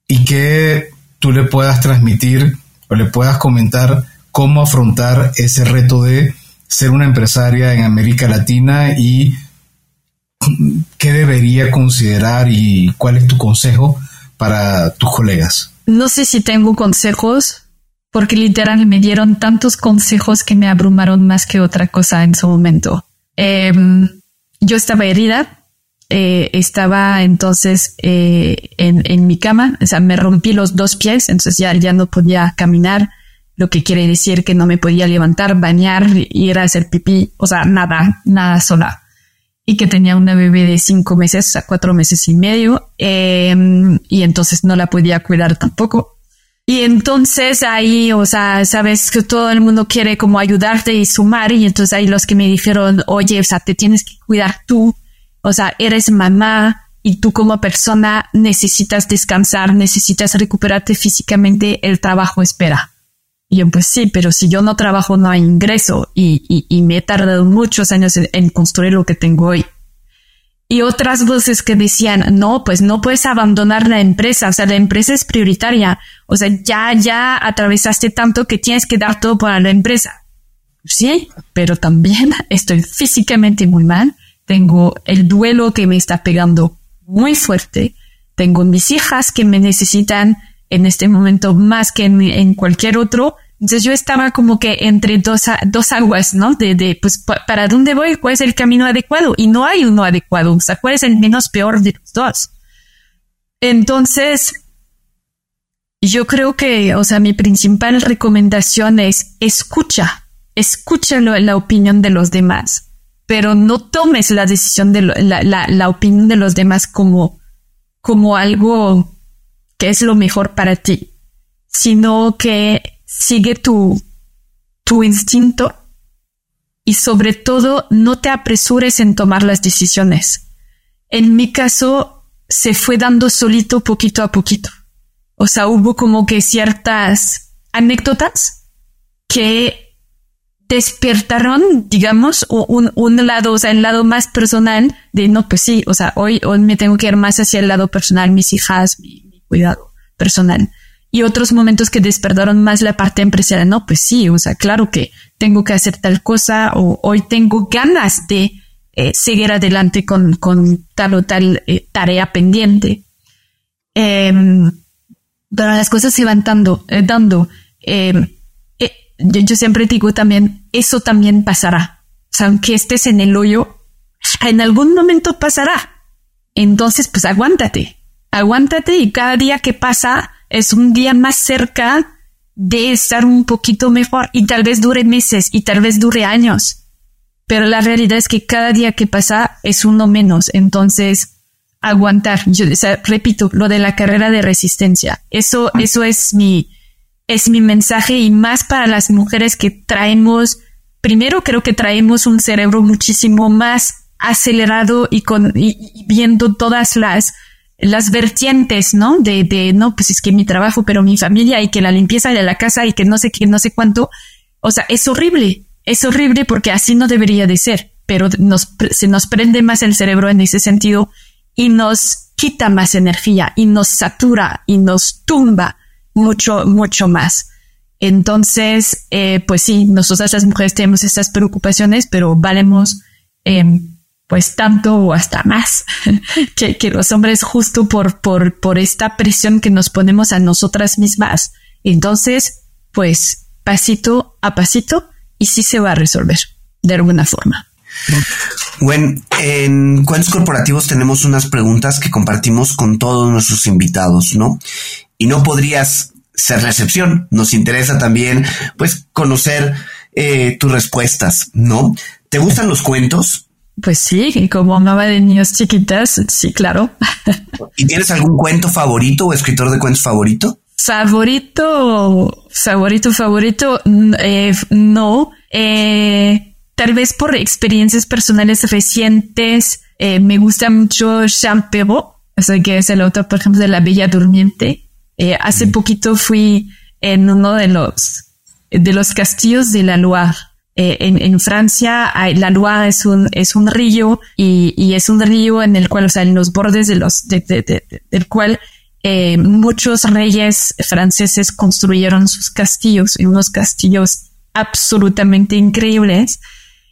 y que tú le puedas transmitir o le puedas comentar cómo afrontar ese reto de ser una empresaria en América Latina y qué debería considerar y cuál es tu consejo para tus colegas? No sé si tengo consejos, porque literal me dieron tantos consejos que me abrumaron más que otra cosa en su momento. Em, yo estaba herida, eh, estaba entonces eh, en, en, mi cama, o sea, me rompí los dos pies, entonces ya, ya no podía caminar, lo que quiere decir que no me podía levantar, bañar, ir a hacer pipí, o sea, nada, nada sola y que tenía una bebé de cinco meses, o sea, cuatro meses y medio, em, y entonces no la podía cuidar tampoco. Y entonces ahí, o sea, sabes que todo el mundo quiere como ayudarte y sumar, y entonces ahí los que me dijeron, oye, o sea, te tienes que cuidar tú, o sea, eres mamá y tú como persona necesitas descansar, necesitas recuperarte físicamente, el trabajo espera. Y yo, pues sí, pero si yo no trabajo, no hay ingreso. Y, y, me he tardado muchos años en, construir lo que tengo hoy. Y otras voces que decían, no, pues no puedes abandonar la empresa, o sea, la empresa es prioritaria, o sea, ya, ya atravesaste tanto que tienes que dar todo para la empresa. Sí, pero también estoy físicamente muy mal, tengo el duelo que me está pegando muy fuerte, tengo mis hijas que me necesitan en este momento más que en, cualquier otro. Entonces yo estaba como que entre dos, dos aguas, ¿no? De, de, pues, ¿para dónde voy? ¿Cuál es el camino adecuado? Y no hay uno adecuado. O sea, ¿cuál es el menos peor de los dos? Entonces, yo creo que, o sea, mi principal recomendación es escucha, escucha la opinión de los demás, pero no tomes la decisión de la, la, la opinión de los demás como, como algo qué es lo mejor para ti, sino que sigue tu, tu instinto y sobre todo no te apresures en tomar las decisiones. En mi caso, se fue dando solito poquito a poquito. O sea, hubo como que ciertas anécdotas que despertaron, digamos, un, un lado, o sea, el lado más personal de no, pues sí, o sea, hoy, hoy me tengo que ir más hacia el lado personal, mis hijas, cuidado personal. Y otros momentos que despertaron más la parte empresarial, no, pues sí, o sea, claro que tengo que hacer tal cosa o hoy tengo ganas de eh, seguir adelante con, con, tal o tal eh, tarea pendiente. Em, pero las cosas se van dando, eh, dando. Em, yo, yo, siempre digo también, eso también pasará. O sea, aunque estés en el hoyo, en algún momento pasará. Entonces, pues aguántate aguántate y cada día que pasa es un día más cerca de estar un poquito mejor y tal vez dure meses y tal vez dure años. Pero la realidad es que cada día que pasa es uno menos. Entonces, aguantar. Yo repito, lo de la carrera de resistencia. Eso, eso es mi, es mi mensaje y más para las mujeres que traemos, primero creo que traemos un cerebro muchísimo más acelerado y con, y viendo todas las las vertientes, ¿no? De, de, no, pues es que mi trabajo, pero mi familia y que la limpieza de la casa y que no sé qué, no sé cuánto. O sea, es horrible. Es horrible porque así no debería de ser, pero nos, se nos prende más el cerebro en ese sentido y nos quita más energía y nos satura y nos tumba mucho, mucho más. Entonces, eh, pues sí, nosotras las mujeres tenemos estas preocupaciones, pero valemos eh, pues tanto o hasta más que, los hombres justo por, por, por esta presión que nos ponemos a nosotras mismas. Entonces, pues pasito a pasito y sí se va a resolver de alguna forma. Bueno, en Cuentos Corporativos tenemos unas preguntas que compartimos con todos nuestros invitados, ¿no? Y no podrías ser la excepción. Nos interesa también, pues, conocer eh, tus respuestas, ¿no? ¿Te gustan los cuentos? Pues sí, como mamá de niños chiquitas, sí, claro. ¿Y tienes algún cuento favorito o escritor de cuentos favorito? Favorito, favorito, favorito, eh, no. Eh, tal vez por experiencias personales recientes, eh, me gusta mucho Jean Perrault, o sea, que es el autor, por ejemplo, de La Bella Durmiente. hace poquito fui en uno de los, de los castillos de la Loire. En, en, Francia, la Loire es un, es un río y, y, es un río en el cual, o sea, en los bordes de los, de, de, de, del cual eh, muchos reyes franceses construyeron sus castillos y unos castillos absolutamente increíbles.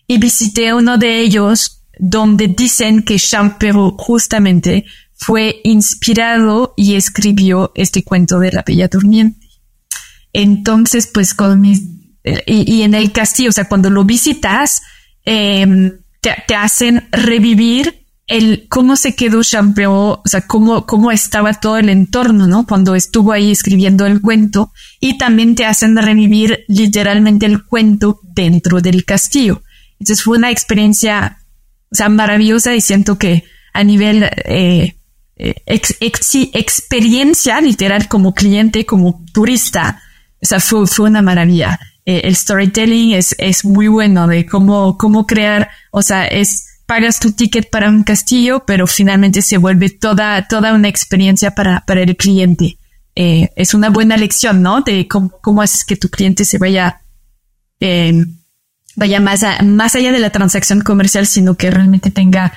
Y visité uno de ellos donde dicen que Champero justamente fue inspirado y escribió este cuento de la Bella Durmiente. Entonces, pues con mis... Y, en el castillo, o sea, cuando lo visitas, eh, te, hacen revivir el cómo se quedó Champeo, o sea, cómo, cómo estaba todo el entorno, ¿no? Cuando estuvo ahí escribiendo el cuento y también te hacen revivir literalmente el cuento dentro del castillo. Entonces fue una experiencia, o sea, maravillosa y siento que a nivel eh, eh experiencia literal como cliente, como turista, o sea, fue, fue una maravilla. Eh, el storytelling es, es muy bueno de cómo, cómo crear, o sea, es, pagas tu ticket para un castillo, pero finalmente se vuelve toda, toda una experiencia para, para el cliente. Eh, es una buena lección, ¿no? De cómo, cómo haces que tu cliente se vaya, eh, vaya más, más allá de la transacción comercial, sino que realmente tenga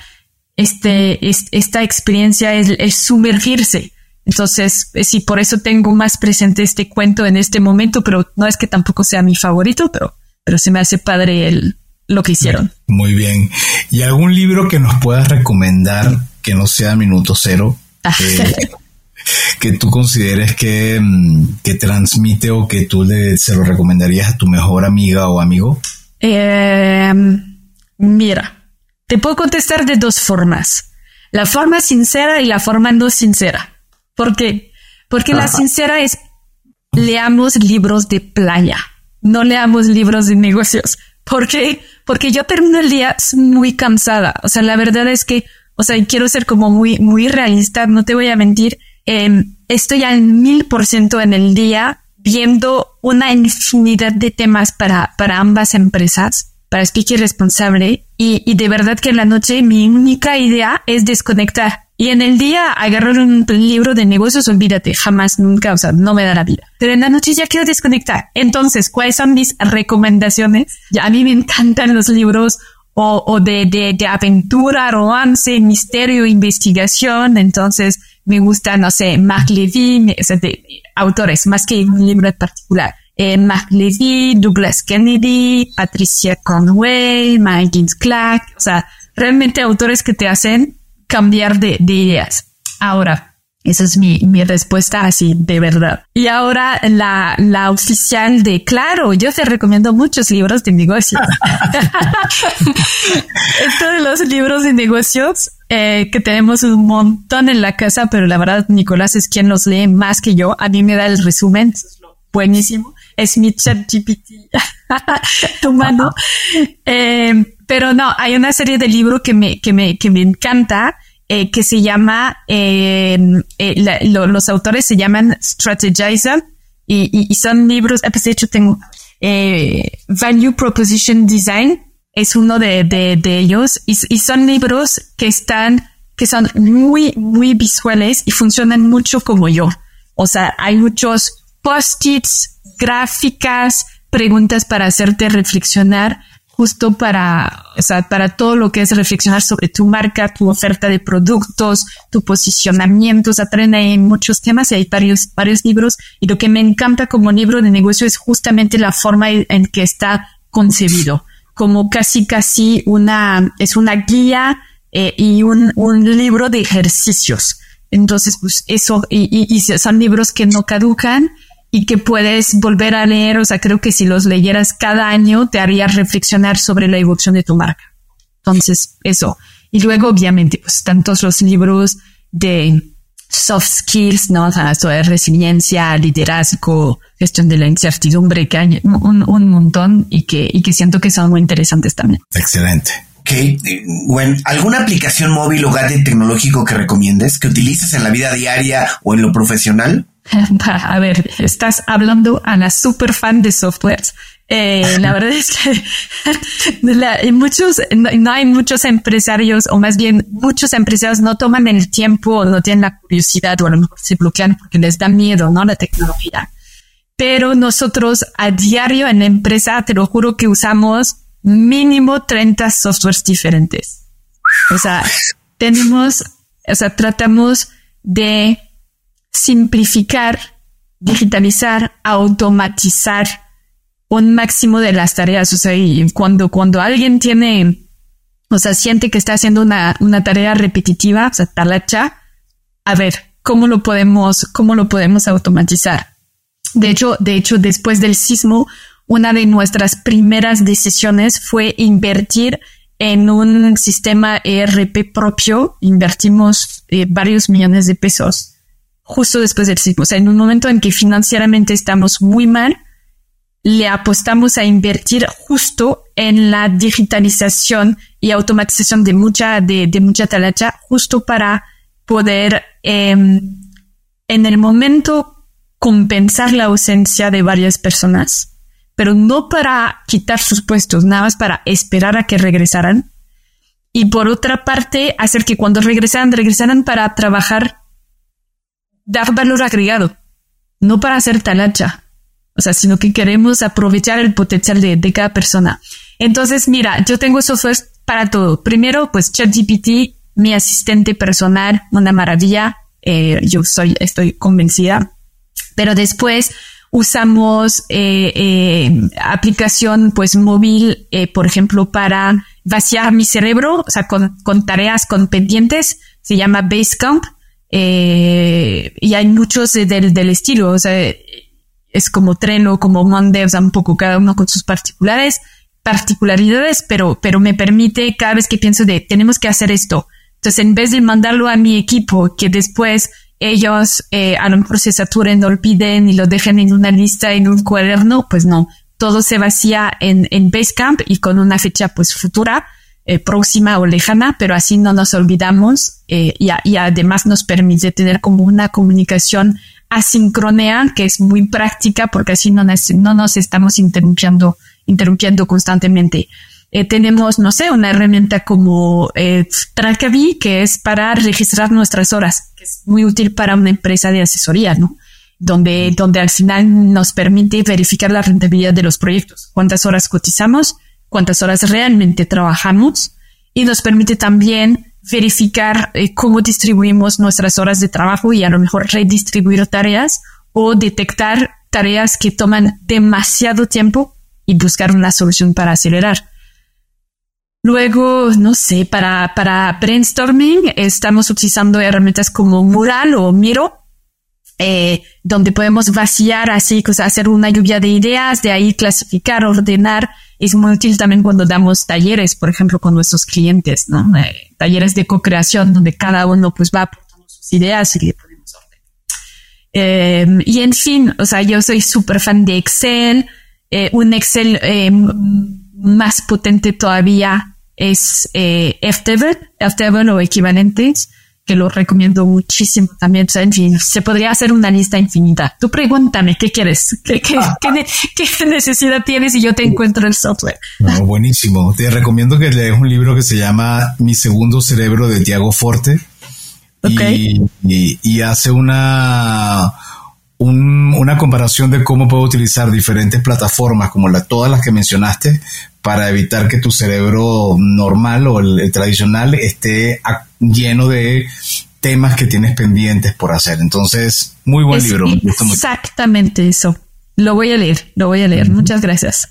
este, esta experiencia, es, sumergirse. Entonces, eh, sí, por eso tengo más presente este cuento en este momento, pero no es que tampoco sea mi favorito, pero, pero se me hace padre el, lo que hicieron. Muy bien. ¿Y algún libro que nos puedas recomendar que no sea Minuto Cero? Ah. Eh, que tú consideres que, mm, que, transmite o que tú le, se lo recomendarías a tu mejor amiga o amigo? Eh, mira, te puedo contestar de dos formas. La forma sincera y la forma no sincera. ¿Por qué? Porque la sincera es leamos libros de playa, no leamos libros de negocios. ¿Por qué? Porque yo termino el día muy cansada. O sea, la verdad es que, o sea, quiero ser como muy, muy realista, no te voy a mentir. Eh, estoy al mil por ciento en el día viendo una infinidad de temas para, para ambas empresas, para Speaker Responsable, y, y de verdad que en la noche mi única idea es desconectar. Y en el día agarrar un libro de negocios, olvídate, jamás, nunca, o sea, no me da la vida. Pero en la noche ya quiero desconectar. Entonces, ¿cuáles son mis recomendaciones? Ya a mí me encantan los libros o, o de, de, de aventura, romance, misterio, investigación. Entonces, me gusta, no sé, Mark Levy, o sea, de, autores, más que un libro en particular. Eh, Mark Levy, Douglas Kennedy, Patricia Conway, Mike Clark, o sea, realmente autores que te hacen cambiar de, ideas. Ahora, esa es mi, mi, respuesta así de verdad. Y ahora la, la oficial de Claro, yo te recomiendo muchos libros de negocios. Esto de los libros de negocios, eh, que tenemos un montón en la casa, pero la verdad Nicolás es quien los lee más que yo. A mí me da el resumen, buenísimo. Es mi chat GPT humano. Eh, pero no, hay una serie de libros que me, que me, que me encanta eh, que se llama, eh, eh, los autores se llaman Strategizer y, son libros, ah, pues de hecho tengo Value Proposition Design, es uno de, de, ellos y, y, son libros que están, que son muy, muy visuales y funcionan mucho como yo. O sea, hay muchos post-its, gráficas, preguntas para hacerte reflexionar justo para, o sea, para todo lo que es reflexionar sobre tu marca, tu oferta de productos, tu posicionamiento, o sea, traen ahí muchos temas y hay varios, varios libros. Y lo que me encanta como libro de negocio es justamente la forma en que está concebido, como casi, casi una, es una guía eh, y un, un libro de ejercicios. Entonces, pues eso, y, y, y son libros que no caducan y que puedes volver a leer. O sea, creo que si los leyeras cada año te haría reflexionar sobre la evolución de tu marca. Entonces, eso. Y luego, obviamente, pues tantos los libros de soft skills, ¿no? O sea, esto resiliencia, liderazgo, gestión de la incertidumbre, que hay un, un montón y que, y que siento que son muy interesantes también. Excelente. Ok, bueno, ¿alguna aplicación móvil o gadget tecnológico que recomiendes, que utilices en la vida diaria o en lo profesional? A ver, estás hablando a la super fan de softwares. Eh, la verdad es que en muchos, no, hay muchos empresarios, o más bien muchos empresarios no toman el tiempo o no tienen la curiosidad o a lo mejor se bloquean porque les da miedo, ¿no? La tecnología. Pero nosotros a diario en la empresa, te lo juro que usamos mínimo 30 softwares diferentes. O sea, tenemos, o sea, tratamos de simplificar, digitalizar, automatizar un máximo de las tareas. O sea, y cuando, cuando alguien tiene, o sea, siente que está haciendo una, una tarea repetitiva, o sea, talacha, a ver, ¿cómo lo podemos, cómo lo podemos automatizar? De hecho, de hecho, después del sismo, una de nuestras primeras decisiones fue invertir en un sistema ERP propio. Invertimos eh, varios millones de pesos justo después del sismo. O sea, en un momento en que financieramente estamos muy mal, le apostamos a invertir justo en la digitalización y automatización de mucha, de, mucha talacha, justo para poder em, en el momento compensar la ausencia de varias personas pero no para quitar sus puestos, nada más para esperar a que regresaran. Y por otra parte, hacer que cuando regresaran, regresaran para trabajar, dar valor agregado, no para hacer talacha. O sea, sino que queremos aprovechar el potencial de, cada persona. Entonces, mira, yo tengo software para todo. Primero, pues ChatGPT, mi asistente personal, una maravilla. Eh, yo soy, estoy convencida. Pero después, usamos eh, eh, aplicación pues móvil, por ejemplo, para vaciar mi cerebro, o sea, con, con tareas, con pendientes, se llama Basecamp, eh, y hay muchos del, del estilo, o sea, es como Trello, como Monday, o sea, un poco cada uno con sus particulares, particularidades, pero, pero me permite cada vez que pienso de tenemos que hacer esto. Entonces, en vez de mandarlo a mi equipo, que después ellos eh, a lo mejor se saturen, olviden y lo dejen en una lista, en un cuaderno, pues no, todo se vacía en, en Basecamp y con una fecha pues futura, eh, próxima o lejana, pero así no nos olvidamos eh, y, y, además nos permite tener como una comunicación asincronea que es muy práctica porque así no nos, no nos estamos interrumpiendo, interrumpiendo constantemente. Eh, tenemos, no sé, una herramienta como eh, Trackaby, que es para registrar nuestras horas, que es muy útil para una empresa de asesoría, ¿no? Donde, donde al final nos permite verificar la rentabilidad de los proyectos, cuántas horas cotizamos, cuántas horas realmente trabajamos y nos permite también verificar eh, cómo distribuimos nuestras horas de trabajo y a lo mejor redistribuir tareas o detectar tareas que toman demasiado tiempo y buscar una solución para acelerar. Luego, no sé, para, para brainstorming estamos utilizando herramientas como Mural o Miro, eh, donde podemos vaciar así, pues, hacer una lluvia de ideas, de ahí clasificar, ordenar. Es muy útil también cuando damos talleres, por ejemplo, con nuestros clientes, ¿no? Eh, talleres de co-creación, donde cada uno pues va aportando sus ideas y le ponemos orden. Eh, y en fin, o sea, yo soy súper fan de Excel, un Excel más potente todavía es eh, Airtable, o equivalentes, que lo recomiendo muchísimo también. en fin, se podría hacer una lista infinita. Tú pregúntame, ¿qué quieres? ¿Qué, qué, ah. qué, necesidad tienes y yo te encuentro el software? buenísimo. Te recomiendo que leas un libro que se llama Mi segundo cerebro de Tiago Forte. Y, y, hace una, una comparación de cómo puedo utilizar diferentes plataformas como la, todas las que mencionaste para evitar que tu cerebro normal o el, tradicional esté lleno de temas que tienes pendientes por hacer. Entonces, muy buen libro. exactamente eso. Lo voy a leer, lo voy a leer. Muchas gracias.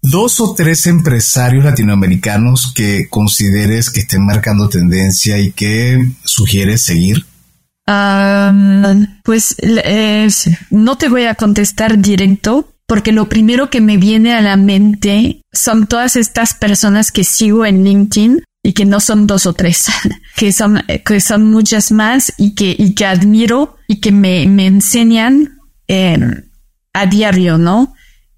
Dos o tres empresarios latinoamericanos que consideres que estén marcando tendencia y que sugieres seguir. Pues no te voy a contestar directo, porque lo primero que me viene a la mente son todas estas personas que sigo en LinkedIn y que no son dos o tres, que son, que son muchas más y que, y que admiro y que me, me enseñan eh, a diario, ¿no?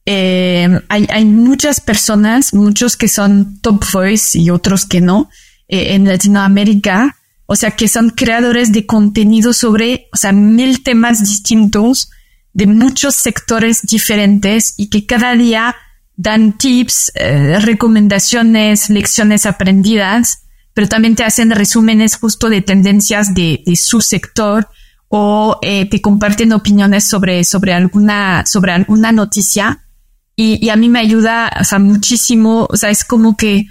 Eh, hay, hay, muchas personas, muchos que son top voice y otros que no, eh, en Latinoamérica, o sea, que son creadores de contenido sobre, o sea, mil temas distintos de muchos sectores diferentes y que cada día dan tips, eh, recomendaciones, lecciones aprendidas, pero también te hacen resúmenes justo de tendencias de, de su sector o eh, te comparten opiniones sobre, sobre alguna, sobre alguna noticia. Y, y, a mí me ayuda, o sea, muchísimo, o sea, es como que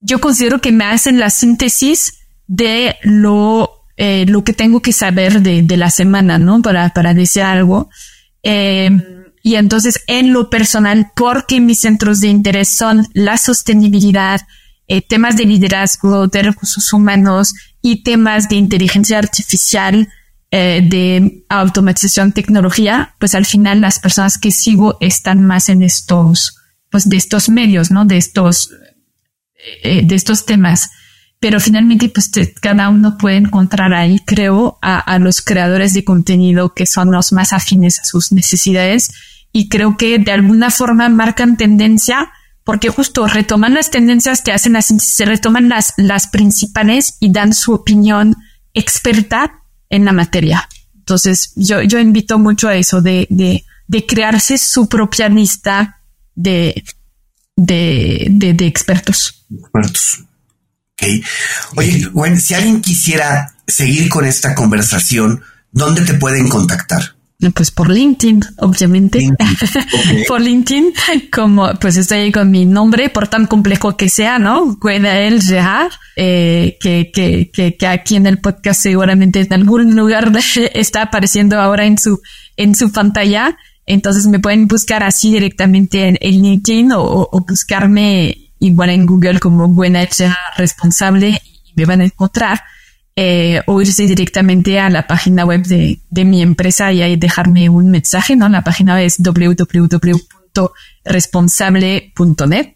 yo considero que me hacen la síntesis de lo, eh, lo que tengo que saber de, de, la semana, ¿no? Para, para decir algo. Eh, y entonces, en lo personal, porque mis centros de interés son la sostenibilidad, eh, temas de liderazgo, de recursos humanos y temas de inteligencia artificial, eh, de automatización, tecnología, pues al final las personas que sigo están más en estos, pues de estos medios, ¿no? De estos, eh, de estos temas. Pero finalmente, pues te, cada uno puede encontrar ahí, creo, a, a los creadores de contenido que son los más afines a sus necesidades y creo que de alguna forma marcan tendencia porque justo retoman las tendencias, te hacen las, se retoman las, las principales y dan su opinión experta en la materia. Entonces, yo, yo invito mucho a eso de, de, de crearse su propia lista de, de, de, de expertos. Expertos. Okay. Oye, Gwen, si alguien quisiera seguir con esta conversación, ¿dónde te pueden contactar? Pues por LinkedIn, obviamente. LinkedIn. Okay. por LinkedIn, como pues estoy ahí con mi nombre, por tan complejo que sea, ¿no? Gwenael Gerard, eh, que, que, que, que, aquí en el podcast seguramente en algún lugar está apareciendo ahora en su, en su pantalla. Entonces me pueden buscar así directamente en, en LinkedIn o, o, buscarme igual en Google como Gerard responsable y me van a encontrar eh, o irse directamente a la página web de, de, mi empresa y ahí dejarme un mensaje, ¿no? La página es www.responsable.net.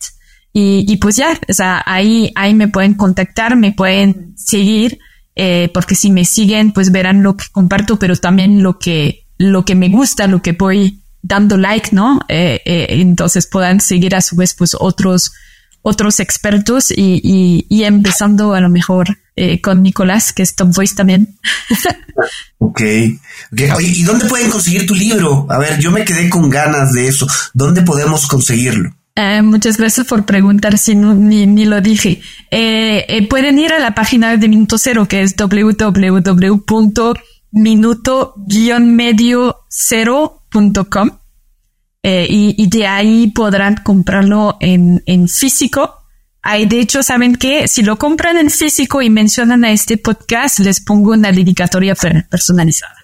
Y, y pues ya, o sea, ahí, ahí me pueden contactar, me pueden seguir, eh, porque si me siguen, pues verán lo que comparto, pero también lo que, lo que me gusta, lo que voy dando like, ¿no? Eh, eh, entonces puedan seguir a su vez, pues otros, otros expertos y, y, y empezando a lo mejor eh, con Nicolás, que es Top Voice también. ok. okay. Oye, ¿y dónde pueden conseguir tu libro? A ver, yo me quedé con ganas de eso. ¿Dónde podemos conseguirlo? Uh, muchas gracias por preguntar si no, ni, ni lo dije. Eh, eh, pueden ir a la página de Minuto Cero, que es www.minuto-medio-cero.com. Eh, y, y, de ahí podrán comprarlo en, en físico Ahí, de hecho, saben que si lo compran en físico y mencionan a este podcast, les pongo una dedicatoria personalizada.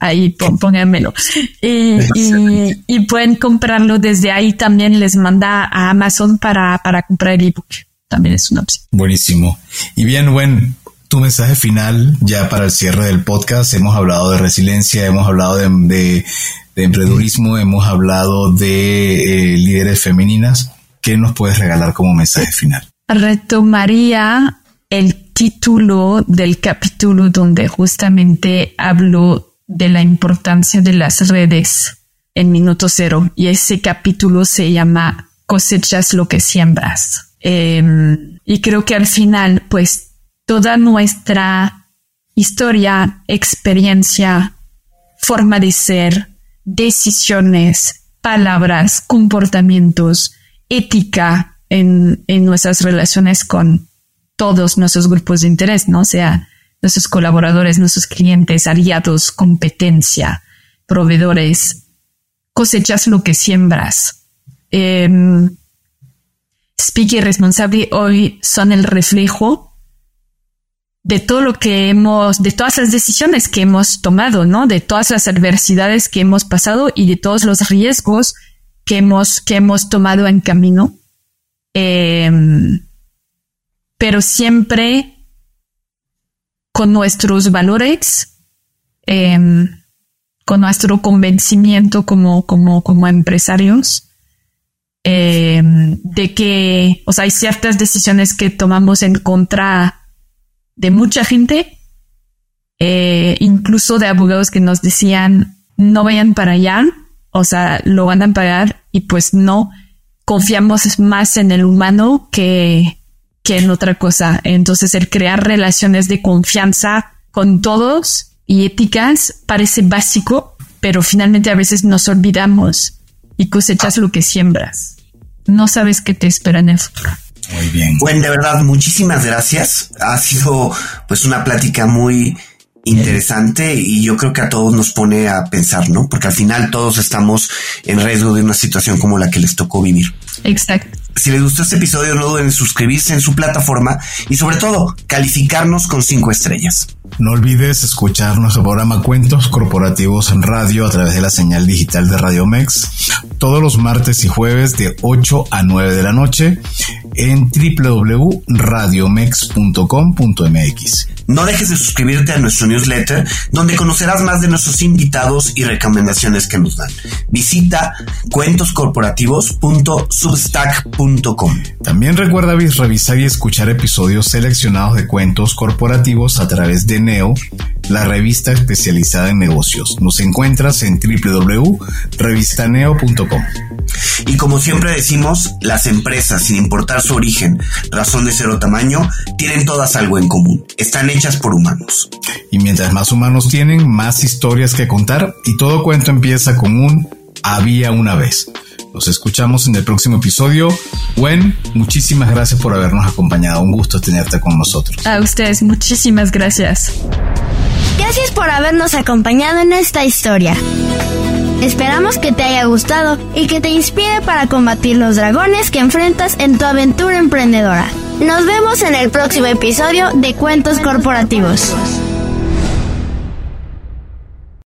Ahí pónganmelo. Y, y, y, pueden comprarlo desde ahí. También les manda a Amazon para, para comprar el ebook. También es una opción. Buenísimo. Y bien, buen tu mensaje final ya para el cierre del podcast. Hemos hablado de resiliencia, hemos hablado de, de, de emprendedurismo, hemos hablado de eh, líderes femeninas. ¿qué nos puedes regalar como mensaje final? Retomaría el título del capítulo donde justamente hablo de la importancia de las redes en minuto cero y ese capítulo se llama cosechas lo que siembras. Eh, y creo que al final, pues toda nuestra historia, experiencia, forma de ser, decisiones, palabras, comportamientos, ética en, en nuestras relaciones con todos nuestros grupos de interés, ¿no? O sea, nuestros colaboradores, nuestros clientes, aliados, competencia, proveedores, cosechas lo que siembras. Eh, Speaker responsable hoy son el reflejo de todo lo que hemos, de todas las decisiones que hemos tomado, ¿no? De todas las adversidades que hemos pasado y de todos los riesgos que hemos, que hemos tomado en camino. Eh, pero siempre con nuestros valores, eh, con nuestro convencimiento como, como, como empresarios, eh, de que, o sea, hay ciertas decisiones que tomamos en contra de mucha gente, incluso de abogados que nos decían, no vayan para allá, o sea, lo van a pagar y pues no confiamos más en el humano que, que en otra cosa. Entonces el crear relaciones de confianza con todos y éticas parece básico, pero finalmente a veces nos olvidamos y cosechas lo que siembras. No sabes qué te espera en el futuro. Muy bien. Bueno, de verdad, muchísimas gracias. Ha sido pues una plática muy interesante y yo creo que a todos nos pone a pensar, ¿no? Porque al final todos estamos en riesgo de una situación como la que les tocó vivir. Exacto. Si les gustó este episodio, no duden en suscribirse en su plataforma y sobre todo calificarnos con cinco estrellas. No olvides escuchar nuestro programa Cuentos Corporativos en Radio a través de la señal digital de Radio Mex todos los martes y jueves de 8 a 9 de la noche en www.radiomex.com.mx. No dejes de suscribirte a nuestro newsletter donde conocerás más de nuestros invitados y recomendaciones que nos dan. Visita cuentoscorporativos.substack.com. También recuerda revisar y escuchar episodios seleccionados de cuentos corporativos a través de Neo, la revista especializada en negocios. Nos encuentras en www.revistaneo.com. Y como siempre decimos, las empresas, sin importar su origen, razón de ser o tamaño, tienen todas algo en común. Están hechas por humanos. Y mientras más humanos tienen, más historias que contar y todo cuento empieza con un había una vez. Nos escuchamos en el próximo episodio. Gwen, muchísimas gracias por habernos acompañado. Un gusto tenerte con nosotros. A ustedes, muchísimas gracias. Gracias por habernos acompañado en esta historia. Esperamos que te haya gustado y que te inspire para combatir los dragones que enfrentas en tu aventura emprendedora. Nos vemos en el próximo episodio de Cuentos Corporativos.